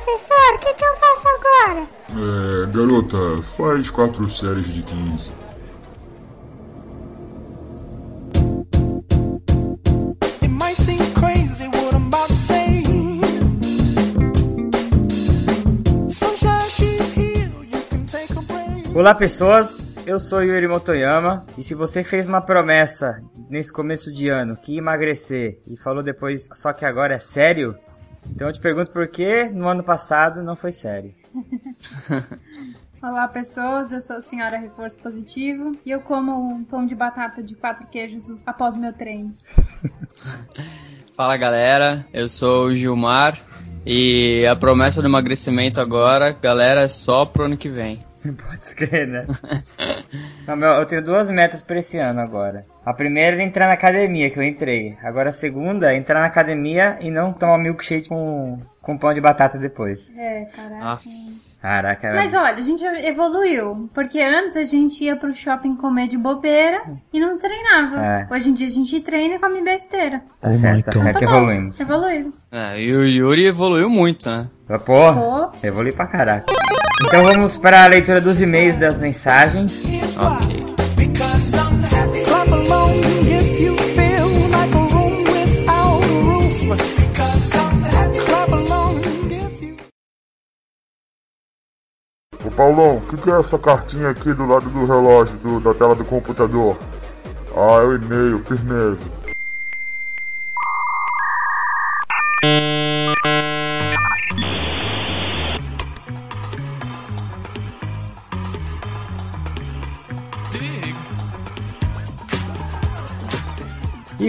professor, o que, que eu faço agora? É, garota, faz quatro séries de 15. Olá pessoas, eu sou Yuri Motoyama. E se você fez uma promessa nesse começo de ano que ia emagrecer e falou depois só que agora é sério, então eu te pergunto por que no ano passado não foi sério. Olá pessoas, eu sou a senhora Reforço Positivo e eu como um pão de batata de quatro queijos após o meu treino. Fala galera, eu sou o Gilmar e a promessa do emagrecimento agora, galera, é só pro ano que vem. Pode escrever, né? Não, meu, eu tenho duas metas para esse ano agora. A primeira é entrar na academia, que eu entrei. Agora a segunda é entrar na academia e não tomar milkshake com, com pão de batata depois. É, caraca. Ah, Caraca, Mas olha, a gente evoluiu. Porque antes a gente ia pro shopping comer de bobeira e não treinava. É. Hoje em dia a gente treina e come besteira. tá certo, tá certo, Tá evoluímos. Evoluímos. é, e o Yuri evoluiu muito, né? Porra, Pô. evolui pra caraca. Então vamos para a leitura dos e-mails das mensagens. Ok. Ô Paulão, o que, que é essa cartinha aqui do lado do relógio, do- da tela do computador? Ah, é o e-mail, firmeza.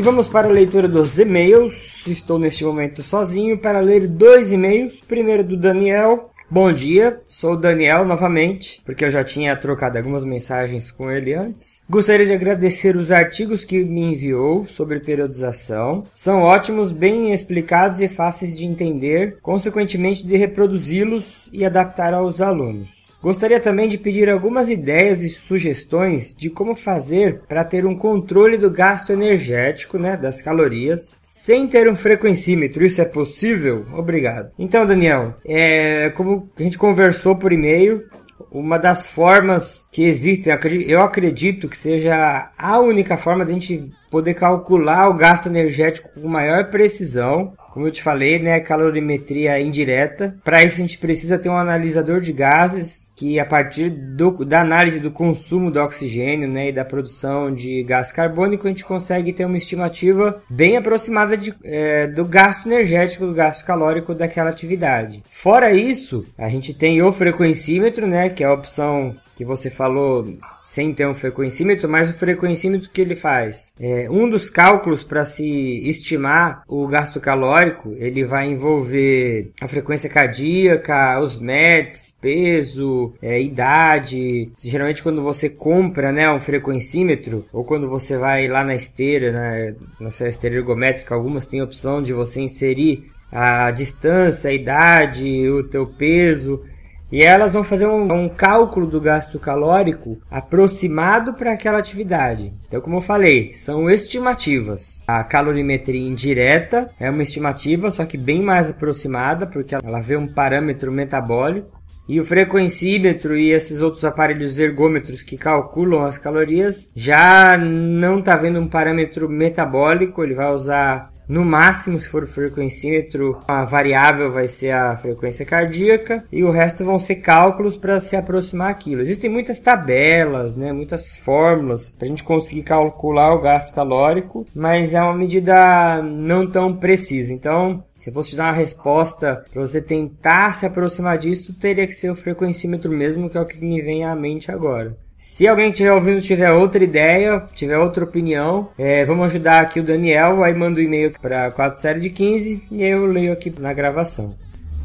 E vamos para a leitura dos e-mails. Estou neste momento sozinho para ler dois e-mails. Primeiro do Daniel. Bom dia, sou o Daniel novamente, porque eu já tinha trocado algumas mensagens com ele antes. Gostaria de agradecer os artigos que me enviou sobre periodização. São ótimos, bem explicados e fáceis de entender, consequentemente de reproduzi-los e adaptar aos alunos. Gostaria também de pedir algumas ideias e sugestões de como fazer para ter um controle do gasto energético, né, das calorias, sem ter um frequencímetro. Isso é possível? Obrigado. Então, Daniel, é, como a gente conversou por e-mail, uma das formas que existem, eu acredito que seja a única forma de a gente poder calcular o gasto energético com maior precisão. Como eu te falei, né, calorimetria indireta. Para isso a gente precisa ter um analisador de gases que a partir do- da análise do consumo do oxigênio, né, e da produção de gás carbônico, a gente consegue ter uma estimativa bem aproximada de, é, do gasto energético, do gasto calórico daquela atividade. Fora isso, a gente tem o frequencímetro, né, que é a opção que você falou sem ter um frequencímetro, mas o frequencímetro que ele faz é um dos cálculos para se estimar o gasto calórico, ele vai envolver a frequência cardíaca, os METs, peso, é, idade. Geralmente quando você compra, né, um frequencímetro ou quando você vai lá na esteira, né, na sua esteira ergométrica, algumas têm a opção de você inserir a distância, a idade, o teu peso. E elas vão fazer um, um cálculo do gasto calórico aproximado para aquela atividade. Então, como eu falei, são estimativas. A calorimetria indireta é uma estimativa, só que bem mais aproximada, porque ela vê um parâmetro metabólico. E o frequencímetro e esses outros aparelhos ergômetros que calculam as calorias já não está vendo um parâmetro metabólico, ele vai usar no máximo, se for o frequencímetro, a variável vai ser a frequência cardíaca e o resto vão ser cálculos para se aproximar aquilo. Existem muitas tabelas, né, muitas fórmulas para a gente conseguir calcular o gasto calórico, mas é uma medida não tão precisa. Então, se eu fosse dar uma resposta para você tentar se aproximar disso, teria que ser o frequencímetro mesmo, que é o que me vem à mente agora. Se alguém estiver ouvindo tiver outra ideia, tiver outra opinião, é, vamos ajudar aqui o Daniel, aí manda o um e-mail para 4 série de 15 e eu leio aqui na gravação.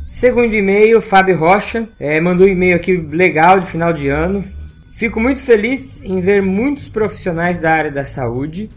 Segundo e-mail, Fábio Rocha, é, mandou um e-mail aqui legal de final de ano. Fico muito feliz em ver muitos profissionais da área da saúde,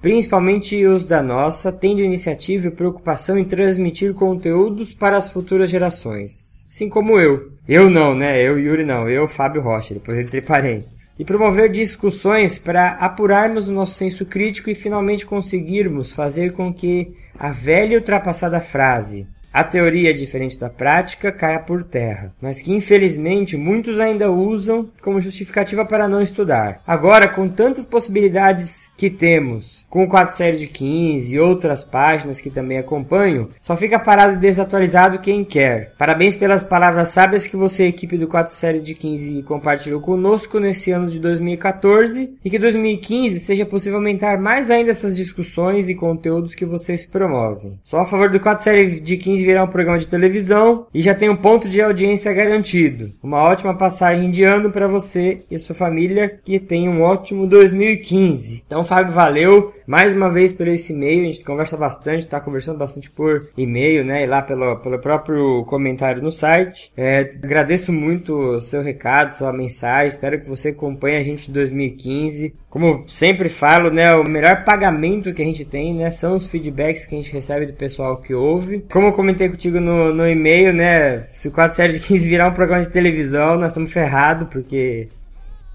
principalmente os da nossa, tendo iniciativa e preocupação em transmitir conteúdos para as futuras gerações. Assim como eu. Eu não, né? Eu, Yuri, não. Eu, Fábio Rocha, depois entre parênteses. E promover discussões para apurarmos o nosso senso crítico e finalmente conseguirmos fazer com que a velha e ultrapassada frase a teoria diferente da prática caia por terra, mas que infelizmente muitos ainda usam como justificativa para não estudar. Agora, com tantas possibilidades que temos, com o 4 série de 15 e outras páginas que também acompanho, só fica parado e desatualizado quem quer. Parabéns pelas palavras sábias que você, equipe do 4 série de 15, compartilhou conosco nesse ano de 2014 e que 2015 seja possível aumentar mais ainda essas discussões e conteúdos que vocês promovem. Sou a favor do 4 série de 15 virar um programa de televisão e já tem um ponto de audiência garantido. Uma ótima passagem de ano para você e sua família que tem um ótimo 2015. Então, Fábio, valeu mais uma vez pelo esse e-mail. A gente conversa bastante, tá conversando bastante por e-mail, né? E lá pelo, pelo próprio comentário no site. É, agradeço muito o seu recado, sua mensagem. Espero que você acompanhe a gente em 2015. Como sempre falo, né? O melhor pagamento que a gente tem, né? São os feedbacks que a gente recebe do pessoal que ouve. Como eu comentei contigo no, no e-mail, né? Se o 4 série de 15 virar um programa de televisão, nós estamos ferrados, porque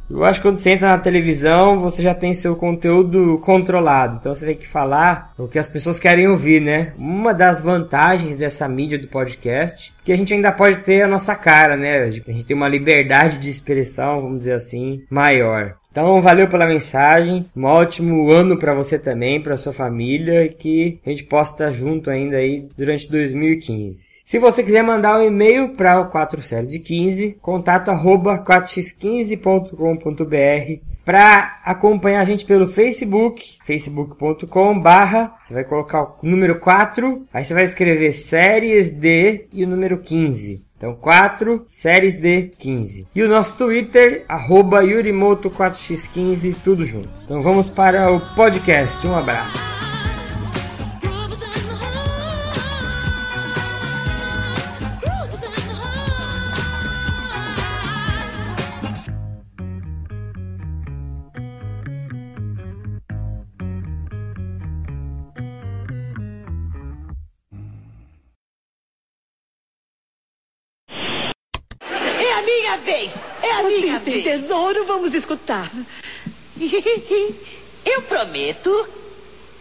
eu acho que quando você entra na televisão, você já tem seu conteúdo controlado. Então você tem que falar o que as pessoas querem ouvir, né? Uma das vantagens dessa mídia do podcast, que a gente ainda pode ter a nossa cara, né? A gente tem uma liberdade de expressão, vamos dizer assim, maior. Então, valeu pela mensagem. Um ótimo ano para você também, para sua família e que a gente possa estar junto ainda aí durante 2015. Se você quiser mandar um e-mail para o 4 séries de 15, contato arroba 4x15.com.br para acompanhar a gente pelo Facebook, facebook.com barra, você vai colocar o número 4, aí você vai escrever séries de e o número 15. Então 4, séries de 15. E o nosso Twitter, arroba Yurimoto4x15, tudo junto. Então vamos para o podcast. Um abraço. Eu prometo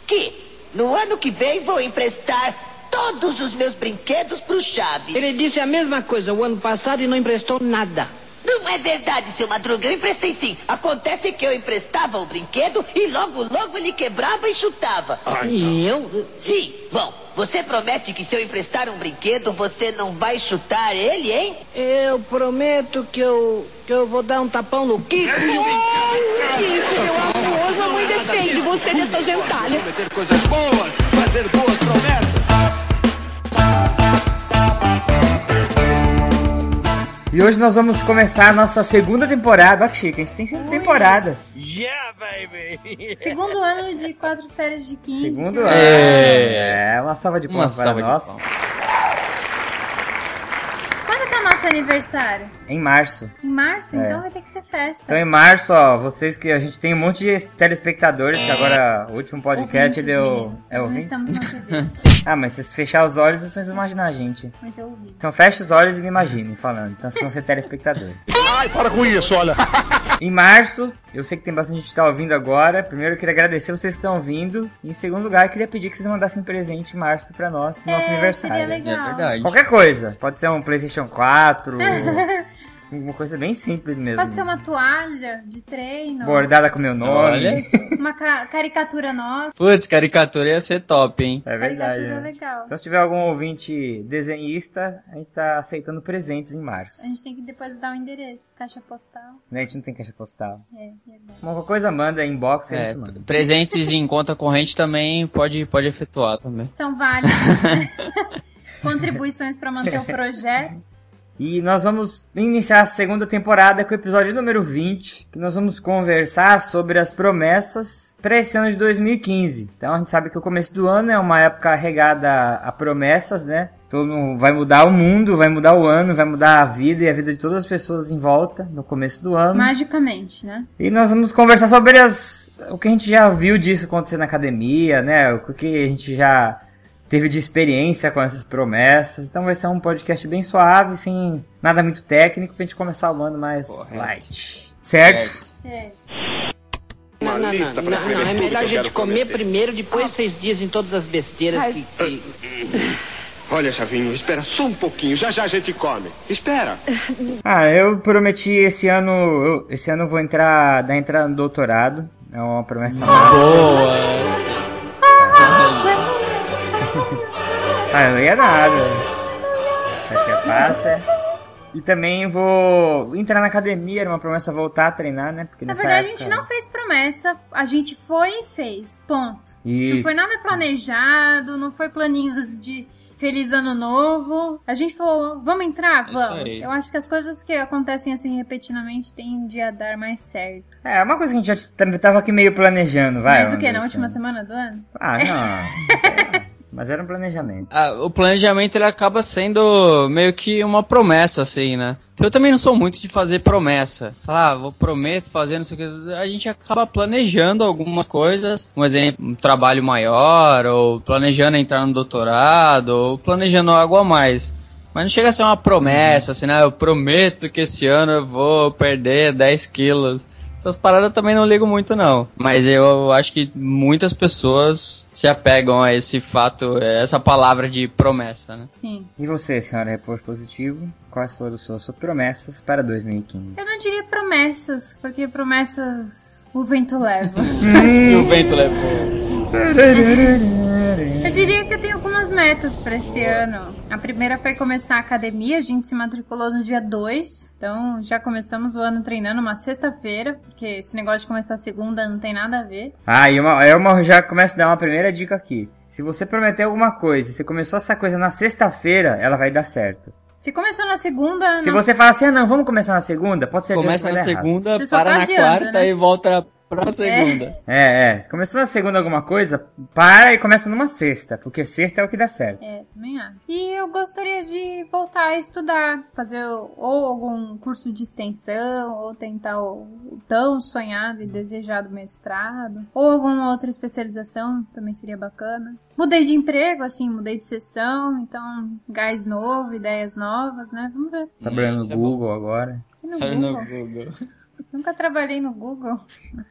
que no ano que vem vou emprestar todos os meus brinquedos pro Chaves. Ele disse a mesma coisa o ano passado e não emprestou nada. Não é verdade, seu Madruga. Eu emprestei sim. Acontece que eu emprestava o brinquedo e logo, logo ele quebrava e chutava. E eu? Sim, bom, você promete que se eu emprestar um brinquedo, você não vai chutar ele, hein? Eu prometo que eu, que eu vou dar um tapão no Kiko. e o- Kiko, meu amor, mamãe defende você dessa gentalha. Prometer coisas boas, fazer boas promessas. E hoje nós vamos começar a nossa segunda temporada. Olha que chique, a gente tem cinco temporadas. Yeah, baby! Segundo ano de quatro séries de 15. Segundo ano. É. É, uma salva de palmas para nós. Quando que é o nosso aniversário? Em março. Em março? É. Então vai ter que ter festa. Então em março, ó, vocês que a gente tem um monte de telespectadores, que agora o último podcast Ouvintes, deu. menino. É ouvinte? estamos na TV, Ah, mas se vocês fechar os olhos, vocês imaginar a gente. mas eu ouvi. Então fecha os olhos e me imaginem falando. Então vocês vão ser telespectadores. Ai, para com isso, olha. Em março, eu sei que tem bastante gente que tá ouvindo agora. Primeiro eu queria agradecer vocês que estão ouvindo. E em segundo lugar, eu queria pedir que vocês mandassem presente em março pra nós, no nosso É, aniversário. seria legal. É verdade. Qualquer coisa. Pode ser um PlayStation 4. Uma coisa bem simples mesmo. Pode ser uma toalha de treino, Bordada com meu nome. Olha. uma ca- caricatura nossa. Putz, caricatura ia ser top, hein? É verdade. Caricatura né? legal. Então, se tiver algum ouvinte desenhista, a gente tá aceitando presentes em março. A gente tem que depois dar o endereço, caixa postal. Né, A gente não tem caixa postal. É, verdade. Uma coisa manda, inbox, a É, gente manda. presentes em conta corrente também pode, pode efetuar também. São válidos. Contribuições para manter o projeto. E nós vamos iniciar a segunda temporada com o episódio número 20, que nós vamos conversar sobre as promessas para esse ano de 2015. Então a gente sabe que o começo do ano é uma época regada a promessas, né? Todo mundo vai mudar o mundo, vai mudar o ano, vai mudar a vida e a vida de todas as pessoas em volta no começo do ano. Magicamente, né? E nós vamos conversar sobre as, o que a gente já viu disso acontecer na academia, né? O que a gente já teve de experiência com essas promessas. Então vai ser um podcast bem suave, sem nada muito técnico, pra gente começar o ano mais Correto. light. Certo? É. Não, não, não, não, não, é melhor a gente comer primeiro, depois vocês dizem todas as besteiras que... que- Olha, Chavinho, espera só um pouquinho. Já já a gente come. Espera. Ah, eu prometi esse ano. eu- esse ano eu vou entrar. dar entrada no doutorado. É uma promessa nova. Boa! Ah, eu ia nada. Acho que é fácil. é. E também vou entrar na academia, era uma promessa voltar a treinar, né? Porque Na verdade, a época... gente não fez promessa, a gente foi e fez. Ponto. Não Isso. foi nada planejado, não foi planinhos de feliz ano novo. A gente falou, vamos entrar? Isso Vamos. aí. Eu acho que as coisas que acontecem assim repetidamente tendem a dar mais certo. É, uma coisa que a gente já tava aqui meio planejando, vai. Mas o que? Na última semana do ano? Ah, não. Mas era um planejamento. Ah, o planejamento ele acaba sendo meio que uma promessa, assim, né? Eu também não sou muito de fazer promessa. Falar, ah, vou prometo fazer, não sei o que. A gente acaba planejando algumas coisas. Um exemplo, um trabalho maior, ou planejando entrar no doutorado, ou planejando algo a mais. Mas não chega a ser uma promessa, assim, né? Eu prometo que esse ano eu vou perder 10 quilos. Essas paradas também não ligo muito, não. Mas eu acho que muitas pessoas se apegam a esse fato, a essa palavra de promessa, né? Sim. E você, senhora Repor Positivo? Quais foram as suas, suas promessas para 2015? Eu não diria promessas, porque promessas o vento leva. E o vento levou. Eu diria que eu tenho algumas metas pra esse ano. A primeira foi começar a academia, a gente se matriculou no dia 2. Então já começamos o ano treinando uma sexta-feira, porque esse negócio de começar segunda não tem nada a ver. Ah, e uma, eu uma- já começo a dar uma primeira dica aqui. Se você prometer alguma coisa e você começou essa coisa na sexta-feira, ela vai dar certo. Se começou na segunda, Se não- você fala assim, ah não, vamos começar na segunda, pode ser que Começa na dar errado. segunda, para tá na quarta né? e volta pra segunda. É, é. Começou na segunda alguma coisa, para e começa numa sexta, porque sexta é o que dá certo. É, também acho. E eu gostaria de voltar a estudar, fazer ou algum curso de extensão, ou tentar o, tão sonhado e desejado mestrado, ou alguma outra especialização, também seria bacana. Mudei de emprego, assim, mudei de sessão, então gás novo, ideias novas, né? Vamos ver. Tá trabalhando no é bom. Google agora. E no Sabe no Google? Nunca trabalhei no Google.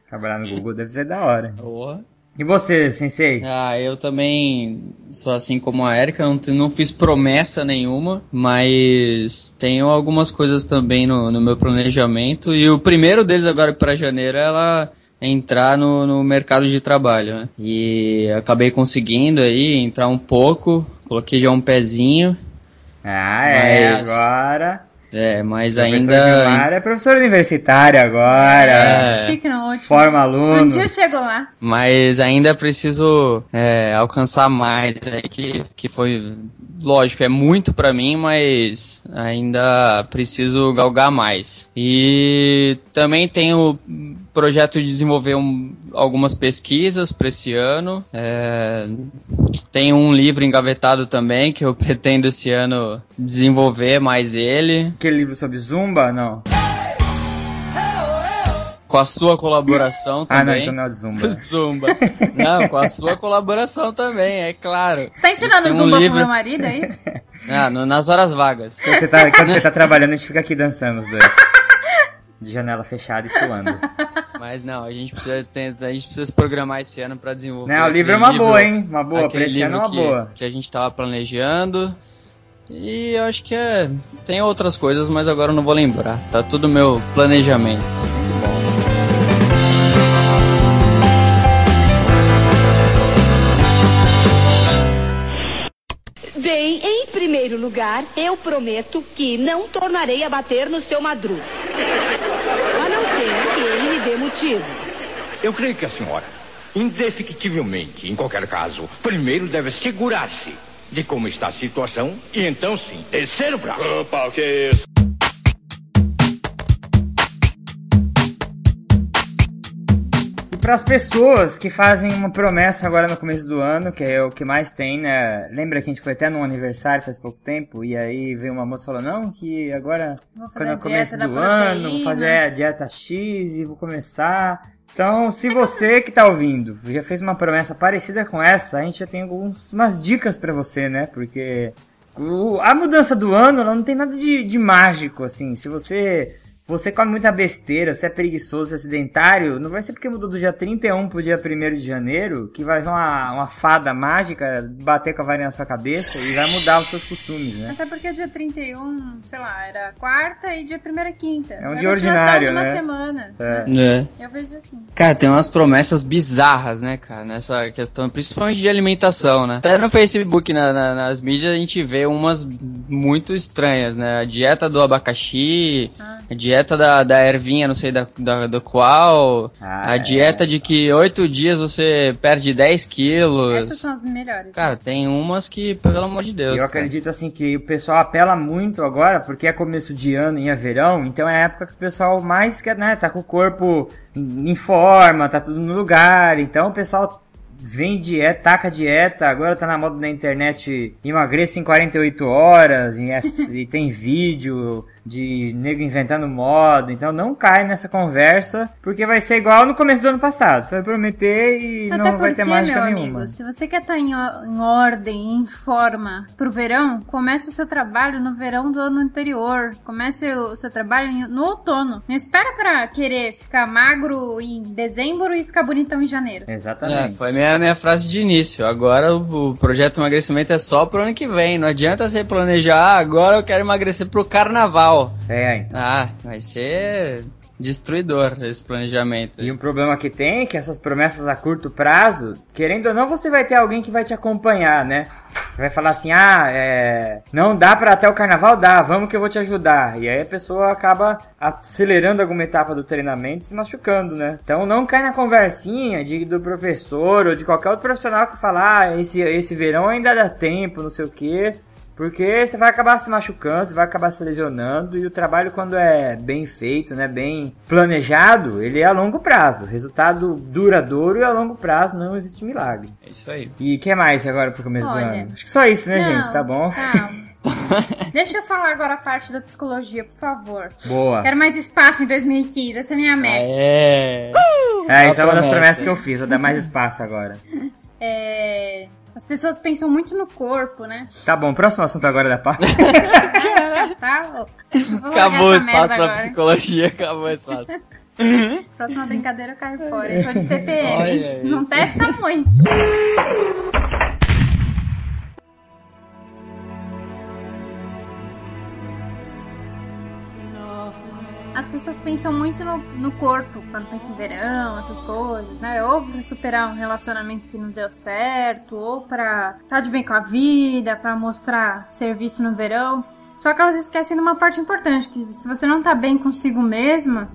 Trabalhar no Google deve ser da hora. Boa. E você, sensei? Ah, eu também sou assim como a Erika, não, não fiz promessa nenhuma, mas tenho algumas coisas também no, no meu planejamento. E o primeiro deles agora para janeiro é ela entrar no, no mercado de trabalho, né? E acabei conseguindo aí entrar um pouco, coloquei já um pezinho, Ah, é, Mas- agora. É, mas ainda... É professor universitário agora. É. Chique não, ótimo. Forma Um alunos. dia eu chego lá. Mas ainda preciso é, alcançar mais, é, que, que foi, lógico, é muito pra mim, mas ainda preciso galgar mais. E também tenho projeto de desenvolver um- algumas pesquisas para esse ano. É, tenho um livro engavetado também que eu pretendo esse ano desenvolver mais ele. Aquele livro sobre Zumba? Não. Com a sua colaboração Ah, não, também. então não é Zumba. Zumba. Não, com a sua colaboração também, é claro. Você tá ensinando Tem um zumba livro- pro meu marido, é isso? Ah, no- nas horas vagas. Quando você, tá, quando você tá trabalhando, a gente fica aqui dançando os dois. De janela fechada e suando. Mas não, a gente precisa ter- a gente precisa se programar esse ano pra desenvolver. Não, o livro é uma boa, hein? Uma boa, pra aquele esse ano é livro uma que, boa. que a gente tava planejando. E eu acho que é. Tem outras coisas, mas agora eu não vou lembrar. Tá tudo meu planejamento. Bem, em primeiro lugar, eu prometo que não tornarei a bater no seu madruga. A não ser que ele me dê motivos. Eu creio que a senhora, indefectivelmente, em qualquer caso, primeiro deve segurar-se de como está a situação e então sim, descer o braço. Opa, o que é isso? Para as pessoas que fazem uma promessa agora no começo do ano, que é o que mais tem, né? Lembra que a gente foi até num aniversário faz pouco tempo e aí veio uma moça falando, não, que agora quando é começo do ano, vou fazer a dieta X e vou começar. Então, se você que tá ouvindo já fez uma promessa parecida com essa, a gente já tem algumas umas dicas para você, né? Porque o- a mudança do ano ela não tem nada de, de mágico, assim. Se você você come muita besteira, você é preguiçoso, você é sedentário, não vai ser porque mudou do dia 31 pro dia 1 de janeiro que vai vir uma, uma fada mágica bater com a varinha na sua cabeça e vai mudar os seus costumes, né? Até porque dia 31, sei lá, era quarta e dia 1 é quinta. É um dia ordinário, de uma né? semana. É. É. Eu vejo assim. Cara, tem umas promessas bizarras, né, cara, nessa questão, principalmente de alimentação, né? Até no Facebook, na- na- nas mídias, a gente vê umas muito estranhas, né? A dieta do abacaxi, Ah. a dieta da, da ervinha, não sei da, da, do qual, Ah, a é. dieta de que oito dias você perde 10 quilos. Essas são as melhores. Cara, tem umas que, pelo amor de Deus, Eu cara. acredito assim que o pessoal apela muito agora, porque é começo de ano e é verão, então é a época que o pessoal mais quer, né, tá com o corpo em forma, tá tudo no lugar, então o pessoal vem dieta, taca dieta, agora tá na moda na internet, emagreça em 48 horas, e, é- e tem vídeo de nego inventando moda, então não cai nessa conversa, porque vai ser igual no começo do ano passado, você vai prometer e Até não porque, vai ter mágica meu nenhuma. amigo, se você quer estar em, o- em ordem, em forma pro verão, comece o seu trabalho no verão do ano anterior. Comece o seu trabalho em- no outono. Não espera pra querer ficar magro em dezembro e ficar bonitão em janeiro. É, Exatamente. foi minha, minha frase de início. Agora o, o projeto emagrecimento é só pro ano que vem. Não adianta você planejar, ah, agora eu quero emagrecer pro carnaval. É. Ah, vai ser destruidor esse planejamento. E um problema que tem é que essas promessas a curto prazo, querendo ou não, você vai ter alguém que vai te acompanhar, né? Vai falar assim, ah, é... não dá pra até o carnaval? Dá, vamos que eu vou te ajudar. E aí a pessoa acaba acelerando alguma etapa do treinamento e se machucando, né? Então não cai na conversinha de, do professor ou de qualquer outro profissional que fala, ah, esse, esse verão ainda dá tempo, não sei o quê. Porque você vai acabar se machucando, você vai acabar se lesionando e o trabalho quando é bem feito, né, bem planejado, ele é a longo prazo. Resultado duradouro e a longo prazo não existe milagre. É isso aí. E o que mais agora pro começo Olha, do ano? Acho que só isso, né, não, gente? Tá bom? calma. Deixa eu falar agora a parte da psicologia, por favor. Boa. Quero mais espaço em 2015, essa é a minha meta. É. É, isso é uma das promessa. promessas que eu fiz, vou dar mais espaço agora. É, As pessoas pensam muito no corpo, né? Tá bom, próximo assunto agora da pauta. Tá? Acabou o espaço pra psicologia, acabou o espaço. Próxima brincadeira eu caio fora. Eu tô de TPM. Olha? Não isso. testa muito. Pessoas pensam muito no, no corpo quando pensam em verão, essas coisas, né? Ou pra superar um relacionamento que não deu certo, ou pra estar de bem com a vida, pra mostrar serviço no verão. Só que elas esquecem de uma parte importante, que se você não tá bem consigo mesma,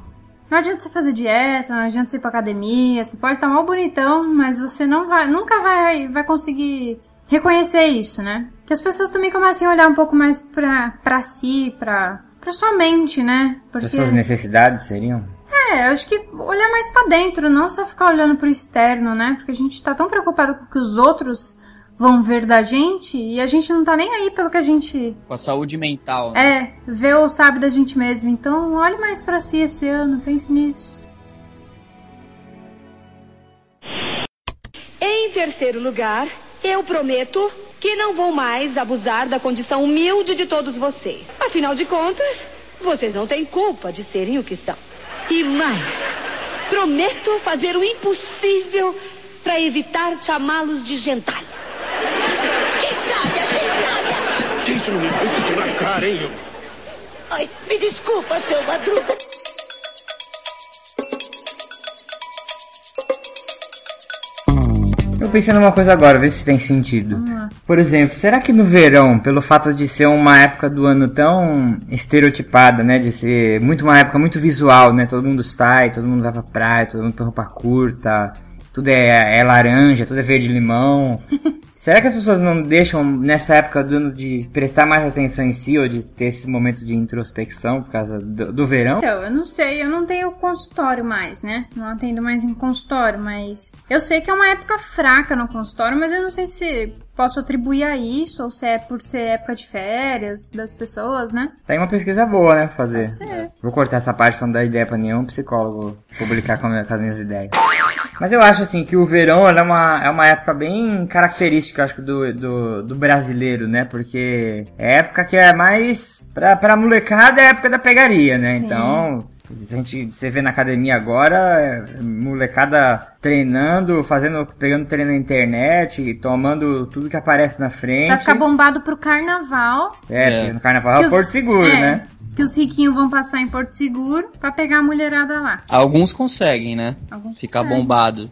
não adianta você fazer dieta, não adianta você ir pra academia, você pode estar mal bonitão, mas você não vai, nunca vai, vai conseguir reconhecer isso, né? Que as pessoas também comecem a olhar um pouco mais pra, pra si, pra, pra sua mente, né? Porque, As suas necessidades seriam? é, eu acho que olhar mais pra dentro, não só ficar olhando pro externo, né? Porque a gente tá tão preocupado com o que os outros vão ver da gente e a gente não tá nem aí pelo que a gente Com a saúde mental. né? é, vê ou sabe da gente mesmo. Então, olhe mais pra si esse ano, pense nisso. Em terceiro lugar, eu prometo que não vou mais abusar da condição humilde de todos vocês. Afinal de contas, vocês não têm culpa de serem o que são. E mais, prometo fazer o impossível para evitar chamá-los de gentalha. Gentalha, gentalha! Isso não me vai te quebrar a cara, hein? Ai, me desculpa, seu Madruga. Eu pensei numa coisa agora, ver se tem sentido. Por exemplo, será que no verão, pelo fato de ser uma época do ano tão estereotipada, né? De ser muito uma época muito visual, né? Todo mundo sai, todo mundo vai pra praia, todo mundo põe roupa curta, tudo é, é laranja, tudo é verde limão. Será que as pessoas não deixam nessa época do ano de prestar mais atenção em si ou de ter esse momento de introspecção por causa do, do verão? Então, eu não sei, eu não tenho consultório mais, né? Não atendo mais em consultório, mas eu sei que é uma época fraca no consultório, mas eu não sei se posso atribuir a isso ou se é por ser época de férias das pessoas, né? Tá aí uma pesquisa boa, né? Fazer. Vou cortar essa parte pra não dar ideia pra nenhum psicólogo publicar com, a minha- com as minhas ideias. Mas eu acho assim que o verão ela é, uma, é uma época bem característica, acho que, do, do, do brasileiro, né? Porque é época que é mais. Pra, pra molecada é a época da pegaria, né? Sim. Então. A gente, você vê na academia agora, é, molecada treinando, fazendo, pegando treino na internet, tomando tudo que aparece na frente. Vai ficar bombado pro carnaval. É, É. porque no carnaval é o Porto Seguro, é, né? Que os riquinhos vão passar em Porto Seguro pra pegar a mulherada lá. Alguns conseguem, né? Alguns Ficar conseguem. bombado.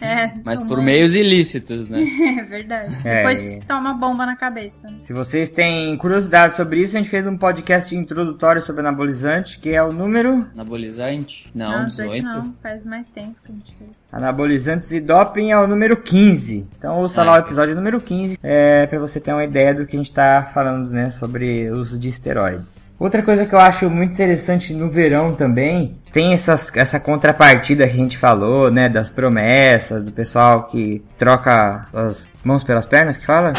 É, Mas por tomando. meios ilícitos, né? É verdade. É, Depois toma bomba na cabeça. Se vocês têm curiosidade sobre isso, a gente fez um podcast introdutório sobre anabolizante, que é o número Anabolizante? Não, 18. não. Faz mais tempo que a gente fez. Anabolizantes e Doping é o número 15. Então ouça lá o episódio número 15, é, para você ter uma ideia do que a gente tá falando, né, sobre o uso de esteroides. Outra coisa que eu acho muito interessante no verão também, tem essas, essa contrapartida que a gente falou, né, das promessas, do pessoal que troca as mãos pelas pernas, que fala?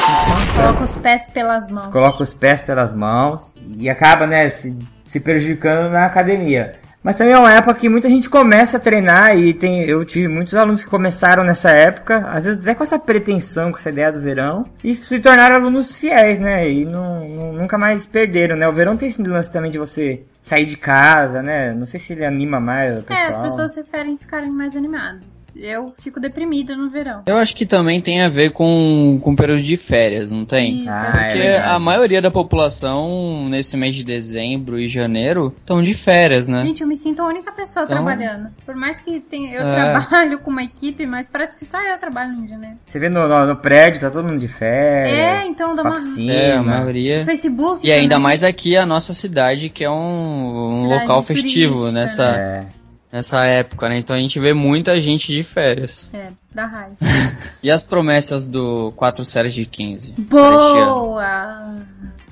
Coloca os pés pelas mãos. coloca os pés pelas mãos e acaba, né, se, se prejudicando na academia. Mas também é uma época que muita gente começa a treinar e tem, eu tive muitos alunos que começaram nessa época, às vezes até com essa pretensão, com essa ideia do verão, e se tornaram alunos fiéis, né, e não, não- nunca mais perderam, né. O verão tem esse lance também de você sair de casa, né, não sei se ele anima mais o pessoal. É, as pessoas preferem ficarem mais animadas. Eu fico deprimida no verão. Eu acho que também tem a ver com, com o período de férias, não tem? Isso, Ah, é. é Porque verdade. a maioria da população, nesse mês de dezembro e janeiro, estão de férias, né? Gente, eu me sinto a única pessoa Então- trabalhando. Por mais que tenha, eu É. trabalho com uma equipe, mas parece que só eu trabalho no janeiro. Você vê no, no, no prédio, tá todo mundo de férias. É, então dá uma- piscina. É, a maioria. Facebook. E ainda também. mais aqui a nossa cidade, que é um, um local festivo turística, nessa, É. nessa época, né? Então a gente vê muita gente de férias. É, dá raiva. E as promessas do 4 séries de 15? para este ano? Boa!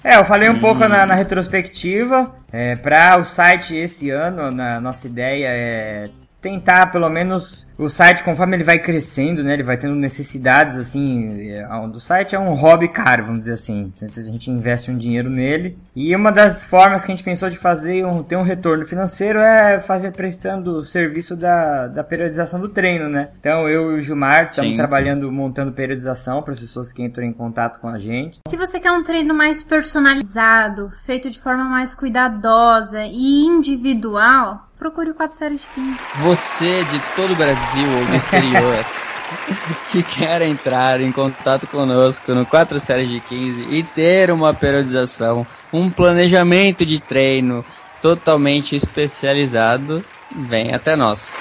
É, eu falei um Hum. pouco na, na retrospectiva. É, para o site esse ano, na nossa ideia é tentar pelo menos o site conforme ele vai crescendo, né? Ele vai tendo necessidades assim. É, o site é um hobby caro, vamos dizer assim. A gente investe um dinheiro nele. E uma das formas que a gente pensou de fazer um, ter um retorno financeiro é fazer prestando o serviço da, da periodização do treino, né? Então eu e o Gilmar estamos trabalhando montando periodização para as pessoas que entram em contato com a gente. Se você quer um treino mais personalizado, feito de forma mais cuidadosa e individual, procure o 4 séries de 15. Você de todo o Brasil ou do exterior que quer entrar em contato conosco no 4 séries de 15 e ter uma periodização, um planejamento de treino totalmente especializado, vem até nós.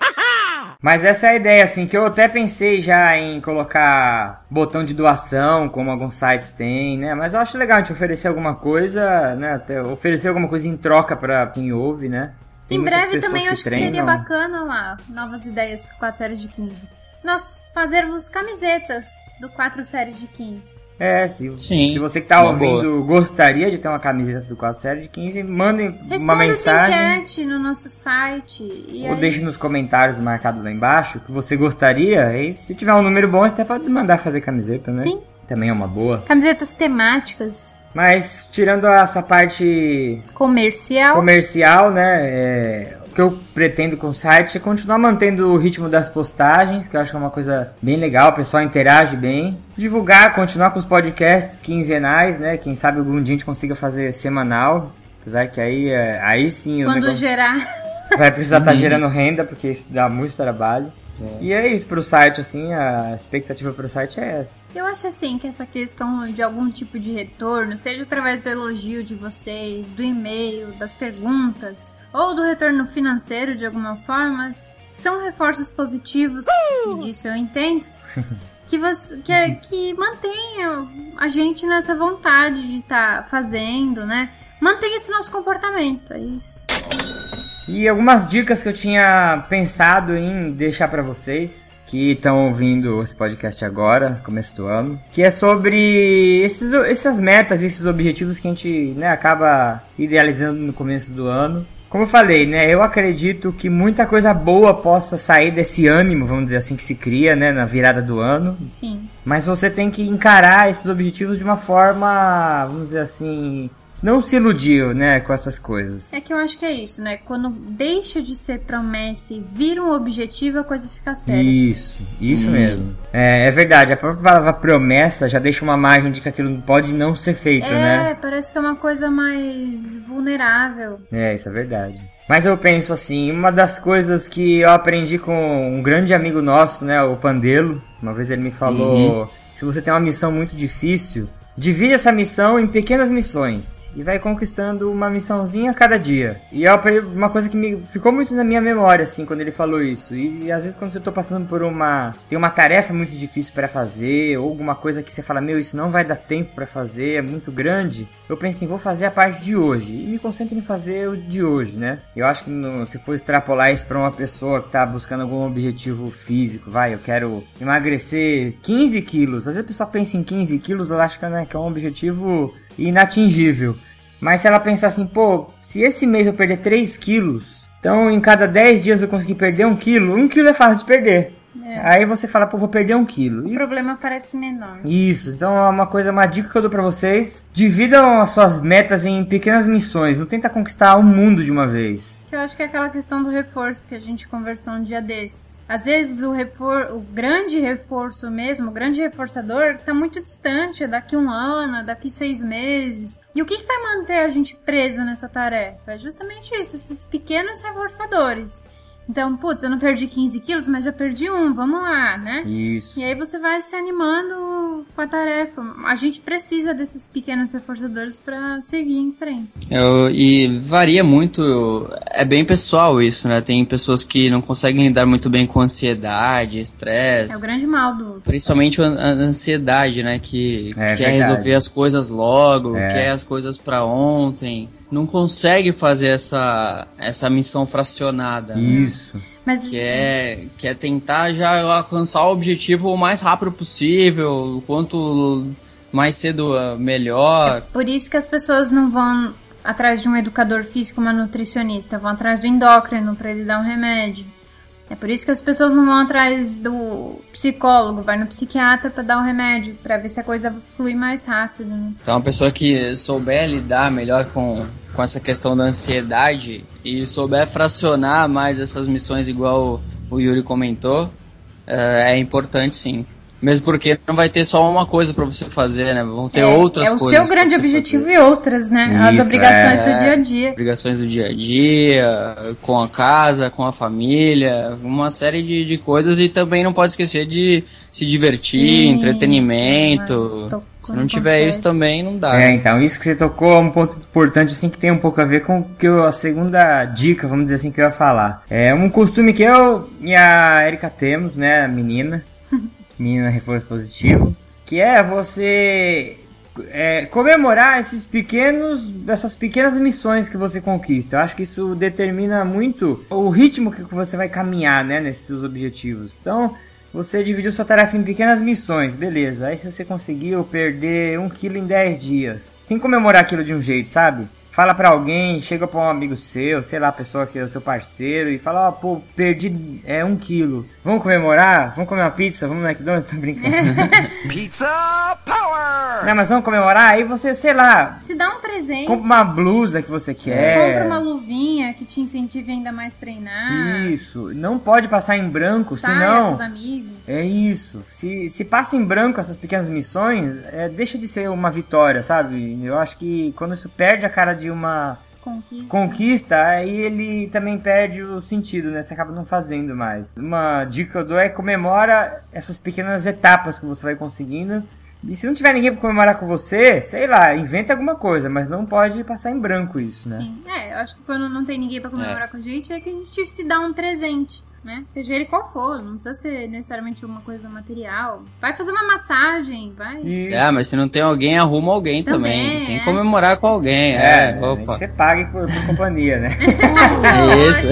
Mas essa é a ideia, assim, que eu até pensei já em colocar botão de doação, como alguns sites têm, né? Mas eu acho legal a gente oferecer alguma coisa, né? Até oferecer alguma coisa em troca pra quem ouve, né? Tem em breve também eu acho que seria treinam. bacana lá, novas ideias pro 4 séries de 15. Nós fazermos camisetas do 4 séries de 15. É, se, Sim, se você que tá uma ouvindo gostaria de ter uma camiseta do 4 série de 15, mandem uma Responda essa mensagem. enquete no nosso site. E Ou aí... deixe nos comentários marcado lá embaixo que você gostaria. E se tiver um número bom, você até pode mandar fazer camiseta, né? Sim. Também é uma boa. Camisetas temáticas, Mas tirando essa parte comercial. comercial, né? é, o que eu pretendo com o site é continuar mantendo o ritmo das postagens, que eu acho que é uma coisa bem legal, o pessoal interage bem. Divulgar, continuar com os podcasts quinzenais, né? Quem sabe algum dia a gente consiga fazer semanal. Apesar que aí, é, aí sim Quando negócio gerar. vai precisar estar gerando renda, porque isso dá muito trabalho. E é isso pro site, assim, a expectativa pro site é essa. Eu acho assim que essa questão de algum tipo de retorno, seja através do elogio de vocês, do e-mail, das perguntas, ou do retorno financeiro de alguma forma, são reforços positivos, e disso eu entendo, que, você, que, que mantenham a gente nessa vontade de estar fazendo, né? Mantenha esse nosso comportamento, é isso. E algumas dicas que eu tinha pensado em deixar pra vocês que estão ouvindo esse podcast agora, começo do ano, que é sobre esses, essas metas, esses objetivos que a gente né, acaba idealizando no começo do ano. Como eu falei, né, eu acredito que muita coisa boa possa sair desse ânimo, vamos dizer assim, que se cria né, na virada do ano. Sim. Mas você tem que encarar esses objetivos de uma forma, vamos dizer assim, não se iludir, né, com essas coisas. É que eu acho que é isso, né? Quando deixa de ser promessa e vira um objetivo, a coisa fica séria. Isso, isso mesmo. É, é verdade, a própria palavra promessa já deixa uma margem de que aquilo pode não ser feito, é, né? parece que é uma coisa mais vulnerável. É, isso é verdade. Mas eu penso assim, uma das coisas que eu aprendi com um grande amigo nosso, né, o Pandelo, uma vez ele me falou, se você tem uma missão muito difícil, divide essa missão em pequenas missões e vai conquistando uma missãozinha a cada dia. E é uma coisa que me ficou muito na minha memória assim quando ele falou isso. E, às vezes quando eu tô passando por uma tem uma tarefa muito difícil para fazer ou alguma coisa que você fala, meu, isso não vai dar tempo para fazer, é muito grande. Eu penso assim, vou fazer a parte de hoje e me concentro em fazer o de hoje, né? Eu acho que no, se for extrapolar isso para uma pessoa que tá buscando algum objetivo físico, vai, eu quero emagrecer 15 quilos. Às vezes a pessoa pensa em 15 quilos, ela acha né, que é um objetivo inatingível. Mas se ela pensar assim, pô, se esse mês eu perder 3 quilos, então em cada 10 dias eu conseguir perder 1 quilo, 1 quilo é fácil de perder. É. Aí você fala, pô, vou perder 1 quilo. O E- problema parece menor. Isso, então é uma coisa, uma dica que eu dou pra vocês. Dividam as suas metas em pequenas missões, não tenta conquistar o mundo de uma vez. Eu acho que é aquela questão do reforço que a gente conversou um dia desses. Às vezes o refor o grande reforço mesmo, o grande reforçador, tá muito distante, é daqui um ano, é daqui seis meses. E o que, que vai manter a gente preso nessa tarefa? É justamente isso, esses pequenos reforçadores. Então, putz, eu não perdi 15 quilos, mas já perdi um, vamos lá, né? Isso. E aí você vai se animando com a tarefa. A gente precisa desses pequenos reforçadores pra seguir em frente. Eu- e varia muito, é bem pessoal isso, né? Tem pessoas que não conseguem lidar muito bem com ansiedade, É o estresse. grande mal do uso. Principalmente a ansiedade, né? Que É quer verdade. resolver as coisas logo, É. quer as coisas pra ontem. Não consegue fazer essa, essa missão fracionada. né? Isso. Mas Que é, que é tentar já alcançar o objetivo o mais rápido possível, o quanto mais cedo ah, melhor. Por isso que as pessoas não vão atrás de um educador físico, uma nutricionista, vão atrás do endócrino para ele dar um remédio. É por isso que as pessoas não vão atrás do psicólogo, vai no psiquiatra para dar um remédio, para ver se a coisa flui mais rápido. né? Então, uma pessoa que souber lidar melhor com, com essa questão da ansiedade e souber fracionar mais essas missões, igual o, o Yuri comentou, é, é importante sim. Mesmo porque não vai ter só uma coisa pra você fazer, né? Vão ter é, outras é o coisas. seu grande objetivo fazer. e outras, né? As Isso, obrigações é. do dia a dia. Obrigações do dia a dia, com a casa, com a família, uma série de, de coisas e também não pode esquecer de se divertir, Sim, entretenimento. tô Se não tiver certo. isso também não dá. É, né? então, isso que você tocou é um ponto importante, assim, que tem um pouco a ver com o que eu, a segunda dica, vamos dizer assim, que eu ia falar. É um costume que eu e a Erika temos, né, a menina, menina reforço positivo, que é você é, comemorar esses pequenos, essas pequenas missões que você conquista. Eu acho que isso determina muito o ritmo que você vai caminhar, né, nesses seus objetivos. Então, você dividiu sua tarefa em pequenas missões, beleza. Aí se você conseguiu perder um quilo em 10 dias, sem comemorar aquilo de um jeito, sabe? Fala pra alguém, chega pra um amigo seu, sei lá, pessoa que é o seu parceiro, e fala, ó, pô, perdi é, um quilo. Vamos comemorar? Vamos comer uma pizza? Vamos no McDonald's? Tô brincando. Pizza Power! Não, mas vamos comemorar? Aí você, sei lá, Se dá um presente. compra uma blusa que você quer. Compra uma luvinha que te incentive ainda mais a treinar. Isso, não pode passar em branco, Saia senão... com os amigos. É isso. Se, se passa em branco essas pequenas missões, é, deixa de ser uma vitória, sabe? Eu acho que quando isso perde a cara de uma Conquista. conquista, aí ele também perde o sentido, né? Você acaba não fazendo mais. Uma dica que eu dou é comemora essas pequenas etapas que você vai conseguindo. E se não tiver ninguém pra comemorar com você, sei lá, inventa alguma coisa, mas não pode passar em branco isso, né? Sim. É, eu acho que quando não tem ninguém pra É. comemorar com a gente, é que a gente se dá um presente. Né? Seja ele qual for, não precisa ser necessariamente uma coisa material. Vai fazer uma massagem, vai. E É, mas se não tem alguém, arruma alguém também. Também, Tem que é. comemorar com alguém. é, É, opa. você pague por, por companhia, né? É isso.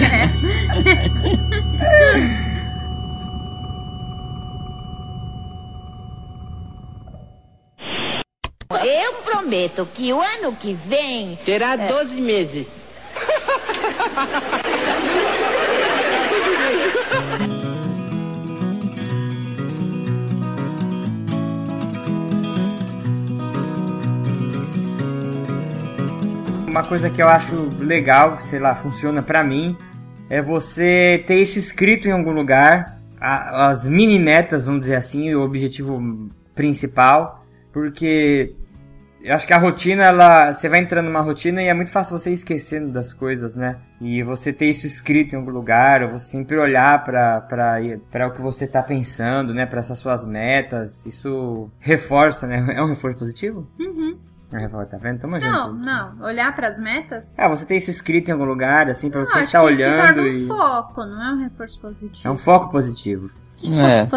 Eu prometo que o ano que vem. Terá 12 meses. Uma coisa que eu acho legal, sei lá, funciona pra mim, é você ter isso escrito em algum lugar, a- as mini metas, vamos dizer assim, o objetivo principal, porque eu acho que a rotina, ela, você vai entrando numa rotina e é muito fácil você ir esquecendo das coisas, né? E você ter isso escrito em algum lugar, ou você sempre olhar pra o que você tá pensando, né? Pra essas suas metas, isso reforça, né? É um reforço positivo? Uhum. É tá vendo? Tamo Não, junto. não. Olhar pras metas. Ah, você ter isso escrito em algum lugar, assim, pra eu você acho estar que isso se torna olhando um e... foco, não é um reforço positivo. É um foco positivo. É.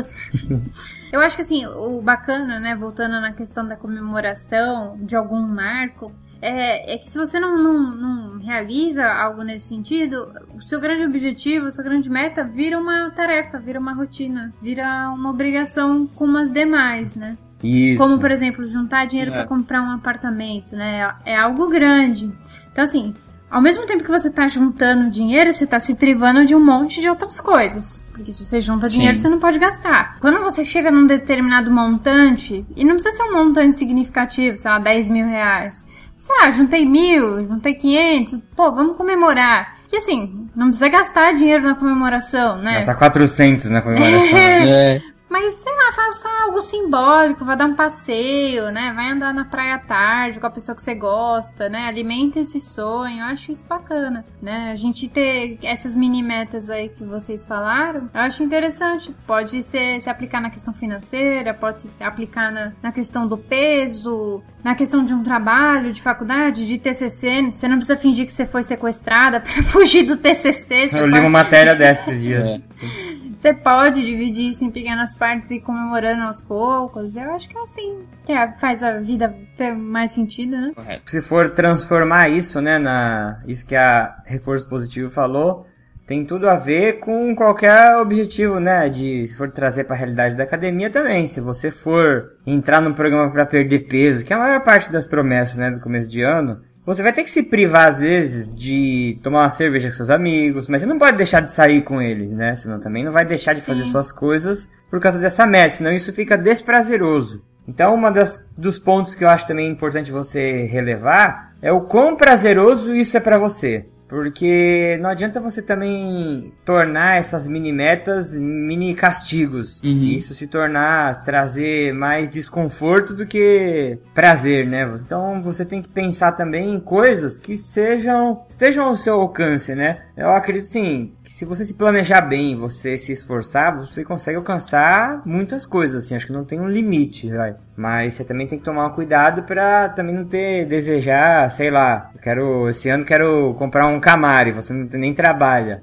Eu acho que assim, o bacana, né, voltando na questão da comemoração de algum marco, é, é que se você não, não, não realiza algo nesse sentido, o seu grande objetivo, a sua grande meta vira uma tarefa, vira uma rotina, vira uma obrigação com as demais, né? Isso. Como, por exemplo, juntar dinheiro É. pra comprar um apartamento, né? É algo grande. Então, assim, ao mesmo tempo que você tá juntando dinheiro, você tá se privando de um monte de outras coisas. Porque se você junta dinheiro, Sim. você não pode gastar. Quando você chega num determinado montante, e não precisa ser um montante significativo, sei lá, 10 mil reais. Sei lá, juntei mil, juntei 500, pô, vamos comemorar. E assim, não precisa gastar dinheiro na comemoração, né? Gastar 400 na comemoração. É. Mas, sei lá, faz só algo simbólico, vai dar um passeio, né? Vai andar na praia à tarde com a pessoa que você gosta, né? Alimenta esse sonho, eu acho isso bacana, né? A gente ter essas mini metas aí que vocês falaram, eu acho interessante. Pode ser, se aplicar na questão financeira, pode se aplicar na, na questão do peso, na questão de um trabalho, de faculdade, de TCC. Você não precisa fingir que você foi sequestrada pra fugir do TCC. Eu li pode- uma matéria dessas dias. você pode dividir isso em pequenas partes e comemorando aos poucos. Eu acho que é assim que faz a vida ter mais sentido, né? Correto. Se for transformar isso, né, na isso que a reforço positivo falou, tem tudo a ver com qualquer objetivo, né, de se for trazer para a realidade da academia também. Se você for entrar num programa para perder peso, que é a maior parte das promessas, né, do começo de ano, você vai ter que se privar às vezes de tomar uma cerveja com seus amigos, mas você não pode deixar de sair com eles, né? Senão também não vai deixar de fazer Sim. suas coisas por causa dessa meta, senão isso fica desprazeroso. Então, uma das dos pontos que eu acho também importante você relevar é o quão prazeroso isso é pra você. Porque não adianta você também tornar essas mini metas mini castigos. Uhum. Isso se tornar, trazer mais desconforto do que prazer, né? Então você tem que pensar também em coisas que sejam, estejam ao seu alcance, né? Eu acredito sim, se você se planejar bem, você se esforçar, você consegue alcançar muitas coisas, assim. Acho que não tem um limite, vai. Mas você também tem que tomar um cuidado pra também não ter, desejar, sei lá, eu quero, esse ano quero comprar um Camaro e você não, nem trabalha.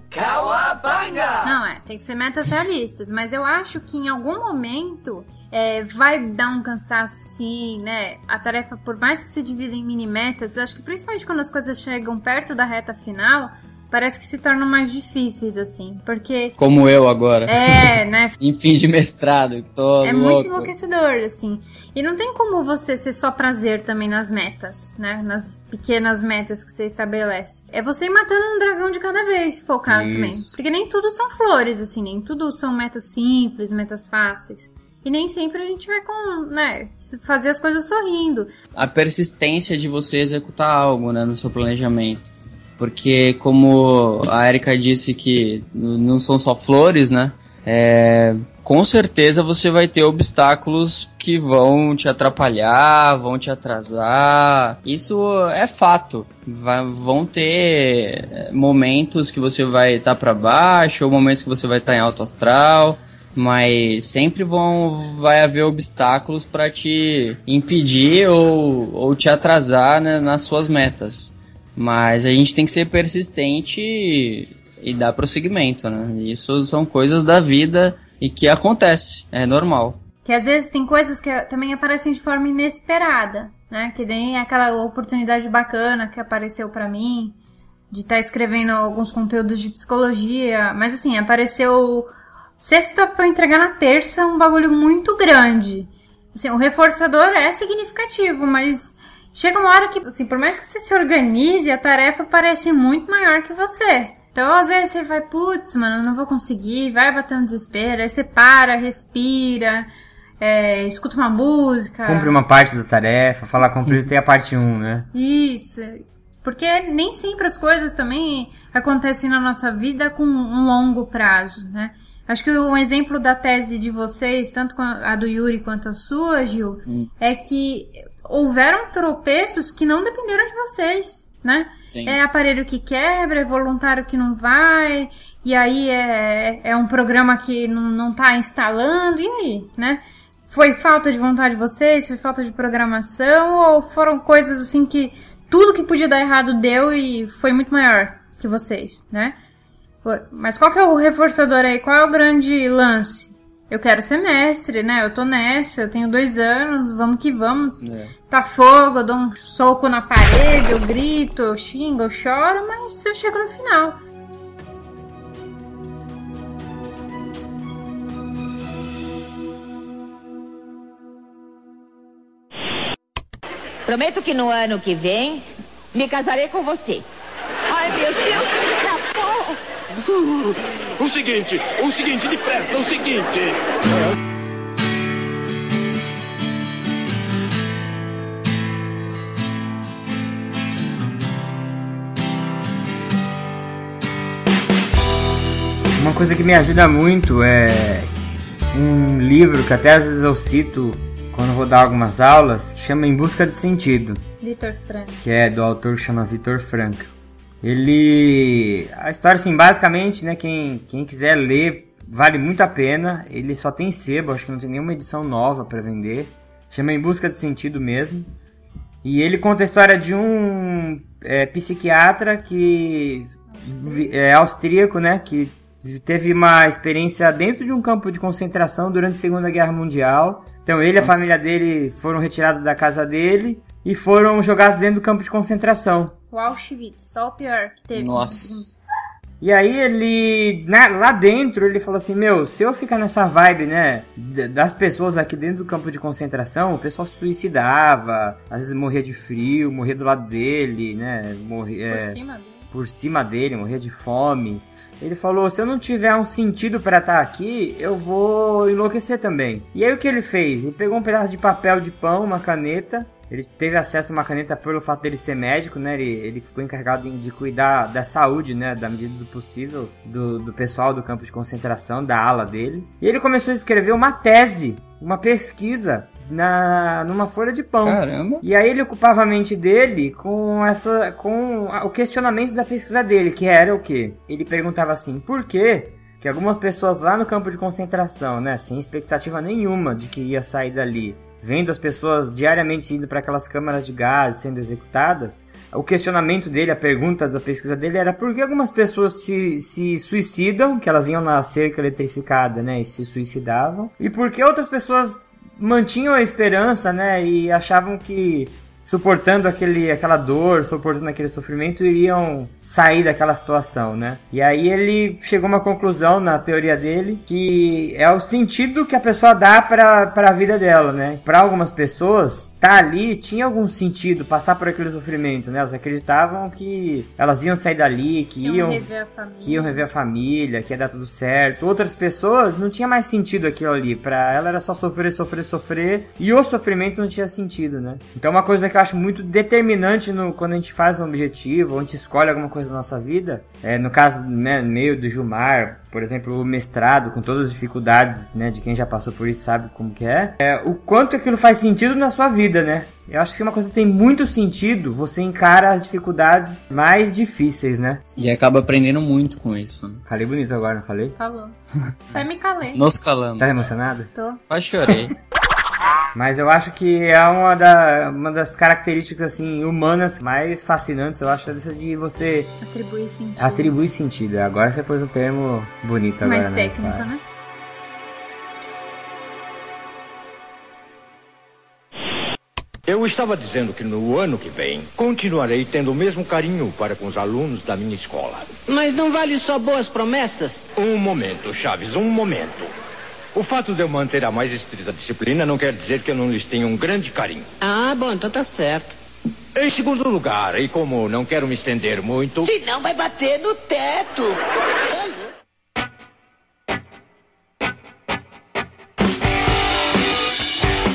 Não, é, tem que ser metas realistas. Mas eu acho que em algum momento é, vai dar um cansaço, sim, né? A tarefa, por mais que se divida em mini metas, eu acho que principalmente quando as coisas chegam perto da reta final, parece que se tornam mais difíceis, assim. Porque. Como eu agora. É, né? Em fim de mestrado, que tô É muito louco. enlouquecedor, assim. E não tem como você ser só prazer também nas metas, né? Nas pequenas metas que você estabelece. É você ir matando um dragão de cada vez, se for o caso Isso. também. Porque nem tudo são flores, assim, nem tudo são metas simples, metas fáceis. E nem sempre a gente vai com, né, fazer as coisas sorrindo. a persistência de você executar algo, né, no seu planejamento. Porque como a Erika disse que não são só flores, né? é, com certeza você vai ter obstáculos que vão te atrapalhar, vão te atrasar. Isso é fato. Vai- vão ter é, momentos que você vai estar pra baixo, ou momentos que você vai estar em alto astral mas sempre vão vai haver obstáculos para te impedir ou, ou te atrasar né, nas suas metas. Mas a gente tem que ser persistente e, dar prosseguimento, né? Isso são coisas da vida e que acontece, é normal. Que às vezes tem coisas que também aparecem de forma inesperada, né? Que nem aquela oportunidade bacana que apareceu pra mim de estar escrevendo alguns conteúdos de psicologia, mas assim, apareceu sexta eu entregar na terça um bagulho muito grande. Assim, o reforçador é significativo, mas chega uma hora que, assim, por mais que você se organize, a tarefa parece muito maior que você. Então, às vezes você vai, putz, mano, eu não vou conseguir, vai bater um desespero, aí você para, respira, é, escuta uma música. Cumpre uma parte da tarefa, falar completei a parte 1, né? Isso. Porque nem sempre as coisas também acontecem na nossa vida com um longo prazo, né? Acho que um exemplo da tese de vocês, tanto com a do Yuri quanto a sua, Gil, é que houveram tropeços que não dependeram de vocês, né? Sim. É aparelho que quebra, é voluntário que não vai, e aí é, é um programa que não, não tá instalando, e aí, né? Foi falta de vontade de vocês? Foi falta de programação? Ou foram coisas assim que tudo que podia dar errado deu e foi muito maior que vocês, né? Mas qual que é o reforçador aí? Qual é o grande lance? Eu quero ser mestre, né? Eu tô nessa, eu tenho dois anos, vamos que vamos. Tá fogo, eu dou um soco na parede, eu grito, eu xingo, eu choro, mas eu chego no final. Prometo que no ano que vem me casarei com você. Ai, meu Deus. O seguinte, o seguinte, depressa, o seguinte. Uma coisa que me ajuda muito é um livro que até às vezes eu cito quando vou dar algumas aulas, que chama Em Busca de Sentido, Vitor Frank. que é do autor que chama Vitor Frankl. Ele. A história, assim, basicamente, né? Quem, quem quiser ler, vale muito a pena. Ele só tem sebo, acho que não tem nenhuma edição nova para vender. Chama Em Busca de Sentido mesmo. E ele conta a história de um é, psiquiatra que é austríaco, né? Que teve uma experiência dentro de um campo de concentração durante a Segunda Guerra Mundial. Então ele e a família dele foram retirados da casa dele e foram jogados dentro do campo de concentração. O Auschwitz, só o pior que teve. Nossa. E aí ele, na- lá dentro, ele falou assim, meu, se eu ficar nessa vibe, né, das pessoas aqui dentro do campo de concentração, o pessoal se suicidava, às vezes morria de frio, morria do lado dele, né, morria... Por é, cima dele. por cima dele, morria de fome. Ele falou: se eu não tiver um sentido para estar aqui, eu vou enlouquecer também. E aí o que ele fez? Ele pegou um pedaço de papel de pão, uma caneta. Ele teve acesso a uma caneta pelo fato dele ser médico, né? Ele, ele ficou encarregado de, cuidar da saúde, né? Da medida do possível, do, do pessoal do campo de concentração, da ala dele. E ele começou a escrever uma tese, uma pesquisa na numa folha de pão. Caramba. E aí ele ocupava a mente dele com essa com o questionamento da pesquisa dele, que era o quê? Ele perguntava assim: "Por que que algumas pessoas lá no campo de concentração, né, sem expectativa nenhuma de que ia sair dali, vendo as pessoas diariamente indo para aquelas câmaras de gás sendo executadas, o questionamento dele, a pergunta da pesquisa dele era por que algumas pessoas se, se suicidam, que elas iam na cerca eletrificada, né, e se suicidavam, e por que outras pessoas mantinham a esperança, né, e achavam que suportando aquele, aquela dor, suportando aquele sofrimento, iriam sair daquela situação, né? E aí ele chegou a uma conclusão na teoria dele que é o sentido que a pessoa dá para a vida dela, né? Para algumas pessoas, tá ali tinha algum sentido passar por aquele sofrimento, né? Elas acreditavam que elas iam sair dali, que Iam iam rever a família. que iam rever a família, que ia dar tudo certo. Outras pessoas não tinha mais sentido aquilo ali. Pra ela era só sofrer, sofrer, sofrer. E o sofrimento não tinha sentido, né? Então uma coisa que eu acho muito determinante no, quando a gente faz um objetivo, ou a gente escolhe alguma coisa na nossa vida, é, no caso, né, meio do Gilmar, por exemplo, o mestrado, com todas as dificuldades, né, de quem já passou por isso sabe como que é, é o quanto aquilo faz sentido na sua vida, né? Eu acho que uma coisa que tem muito sentido, você encara as dificuldades mais difíceis, né? E acaba aprendendo muito com isso. né? Falei bonito agora, não falei? Falou. Até me calei. Nos calamos. Tá emocionado? Tô. Quase chorei. Mas eu acho que é uma, da, uma das características assim humanas mais fascinantes, eu acho, dessa de você Atribuir sentido. atribuir sentido. Agora você pôs um termo bonito agora, Mais né? técnico, né? Eu estava dizendo que no ano que vem continuarei tendo o mesmo carinho para com os alunos da minha escola. Mas não vale só boas promessas? Um momento, Chaves, um momento. O fato de eu manter a mais estrita disciplina não quer dizer que eu não lhes tenha um grande carinho. Ah, bom, então tá certo. Em segundo lugar, e como não quero me estender muito, Senão vai bater no teto.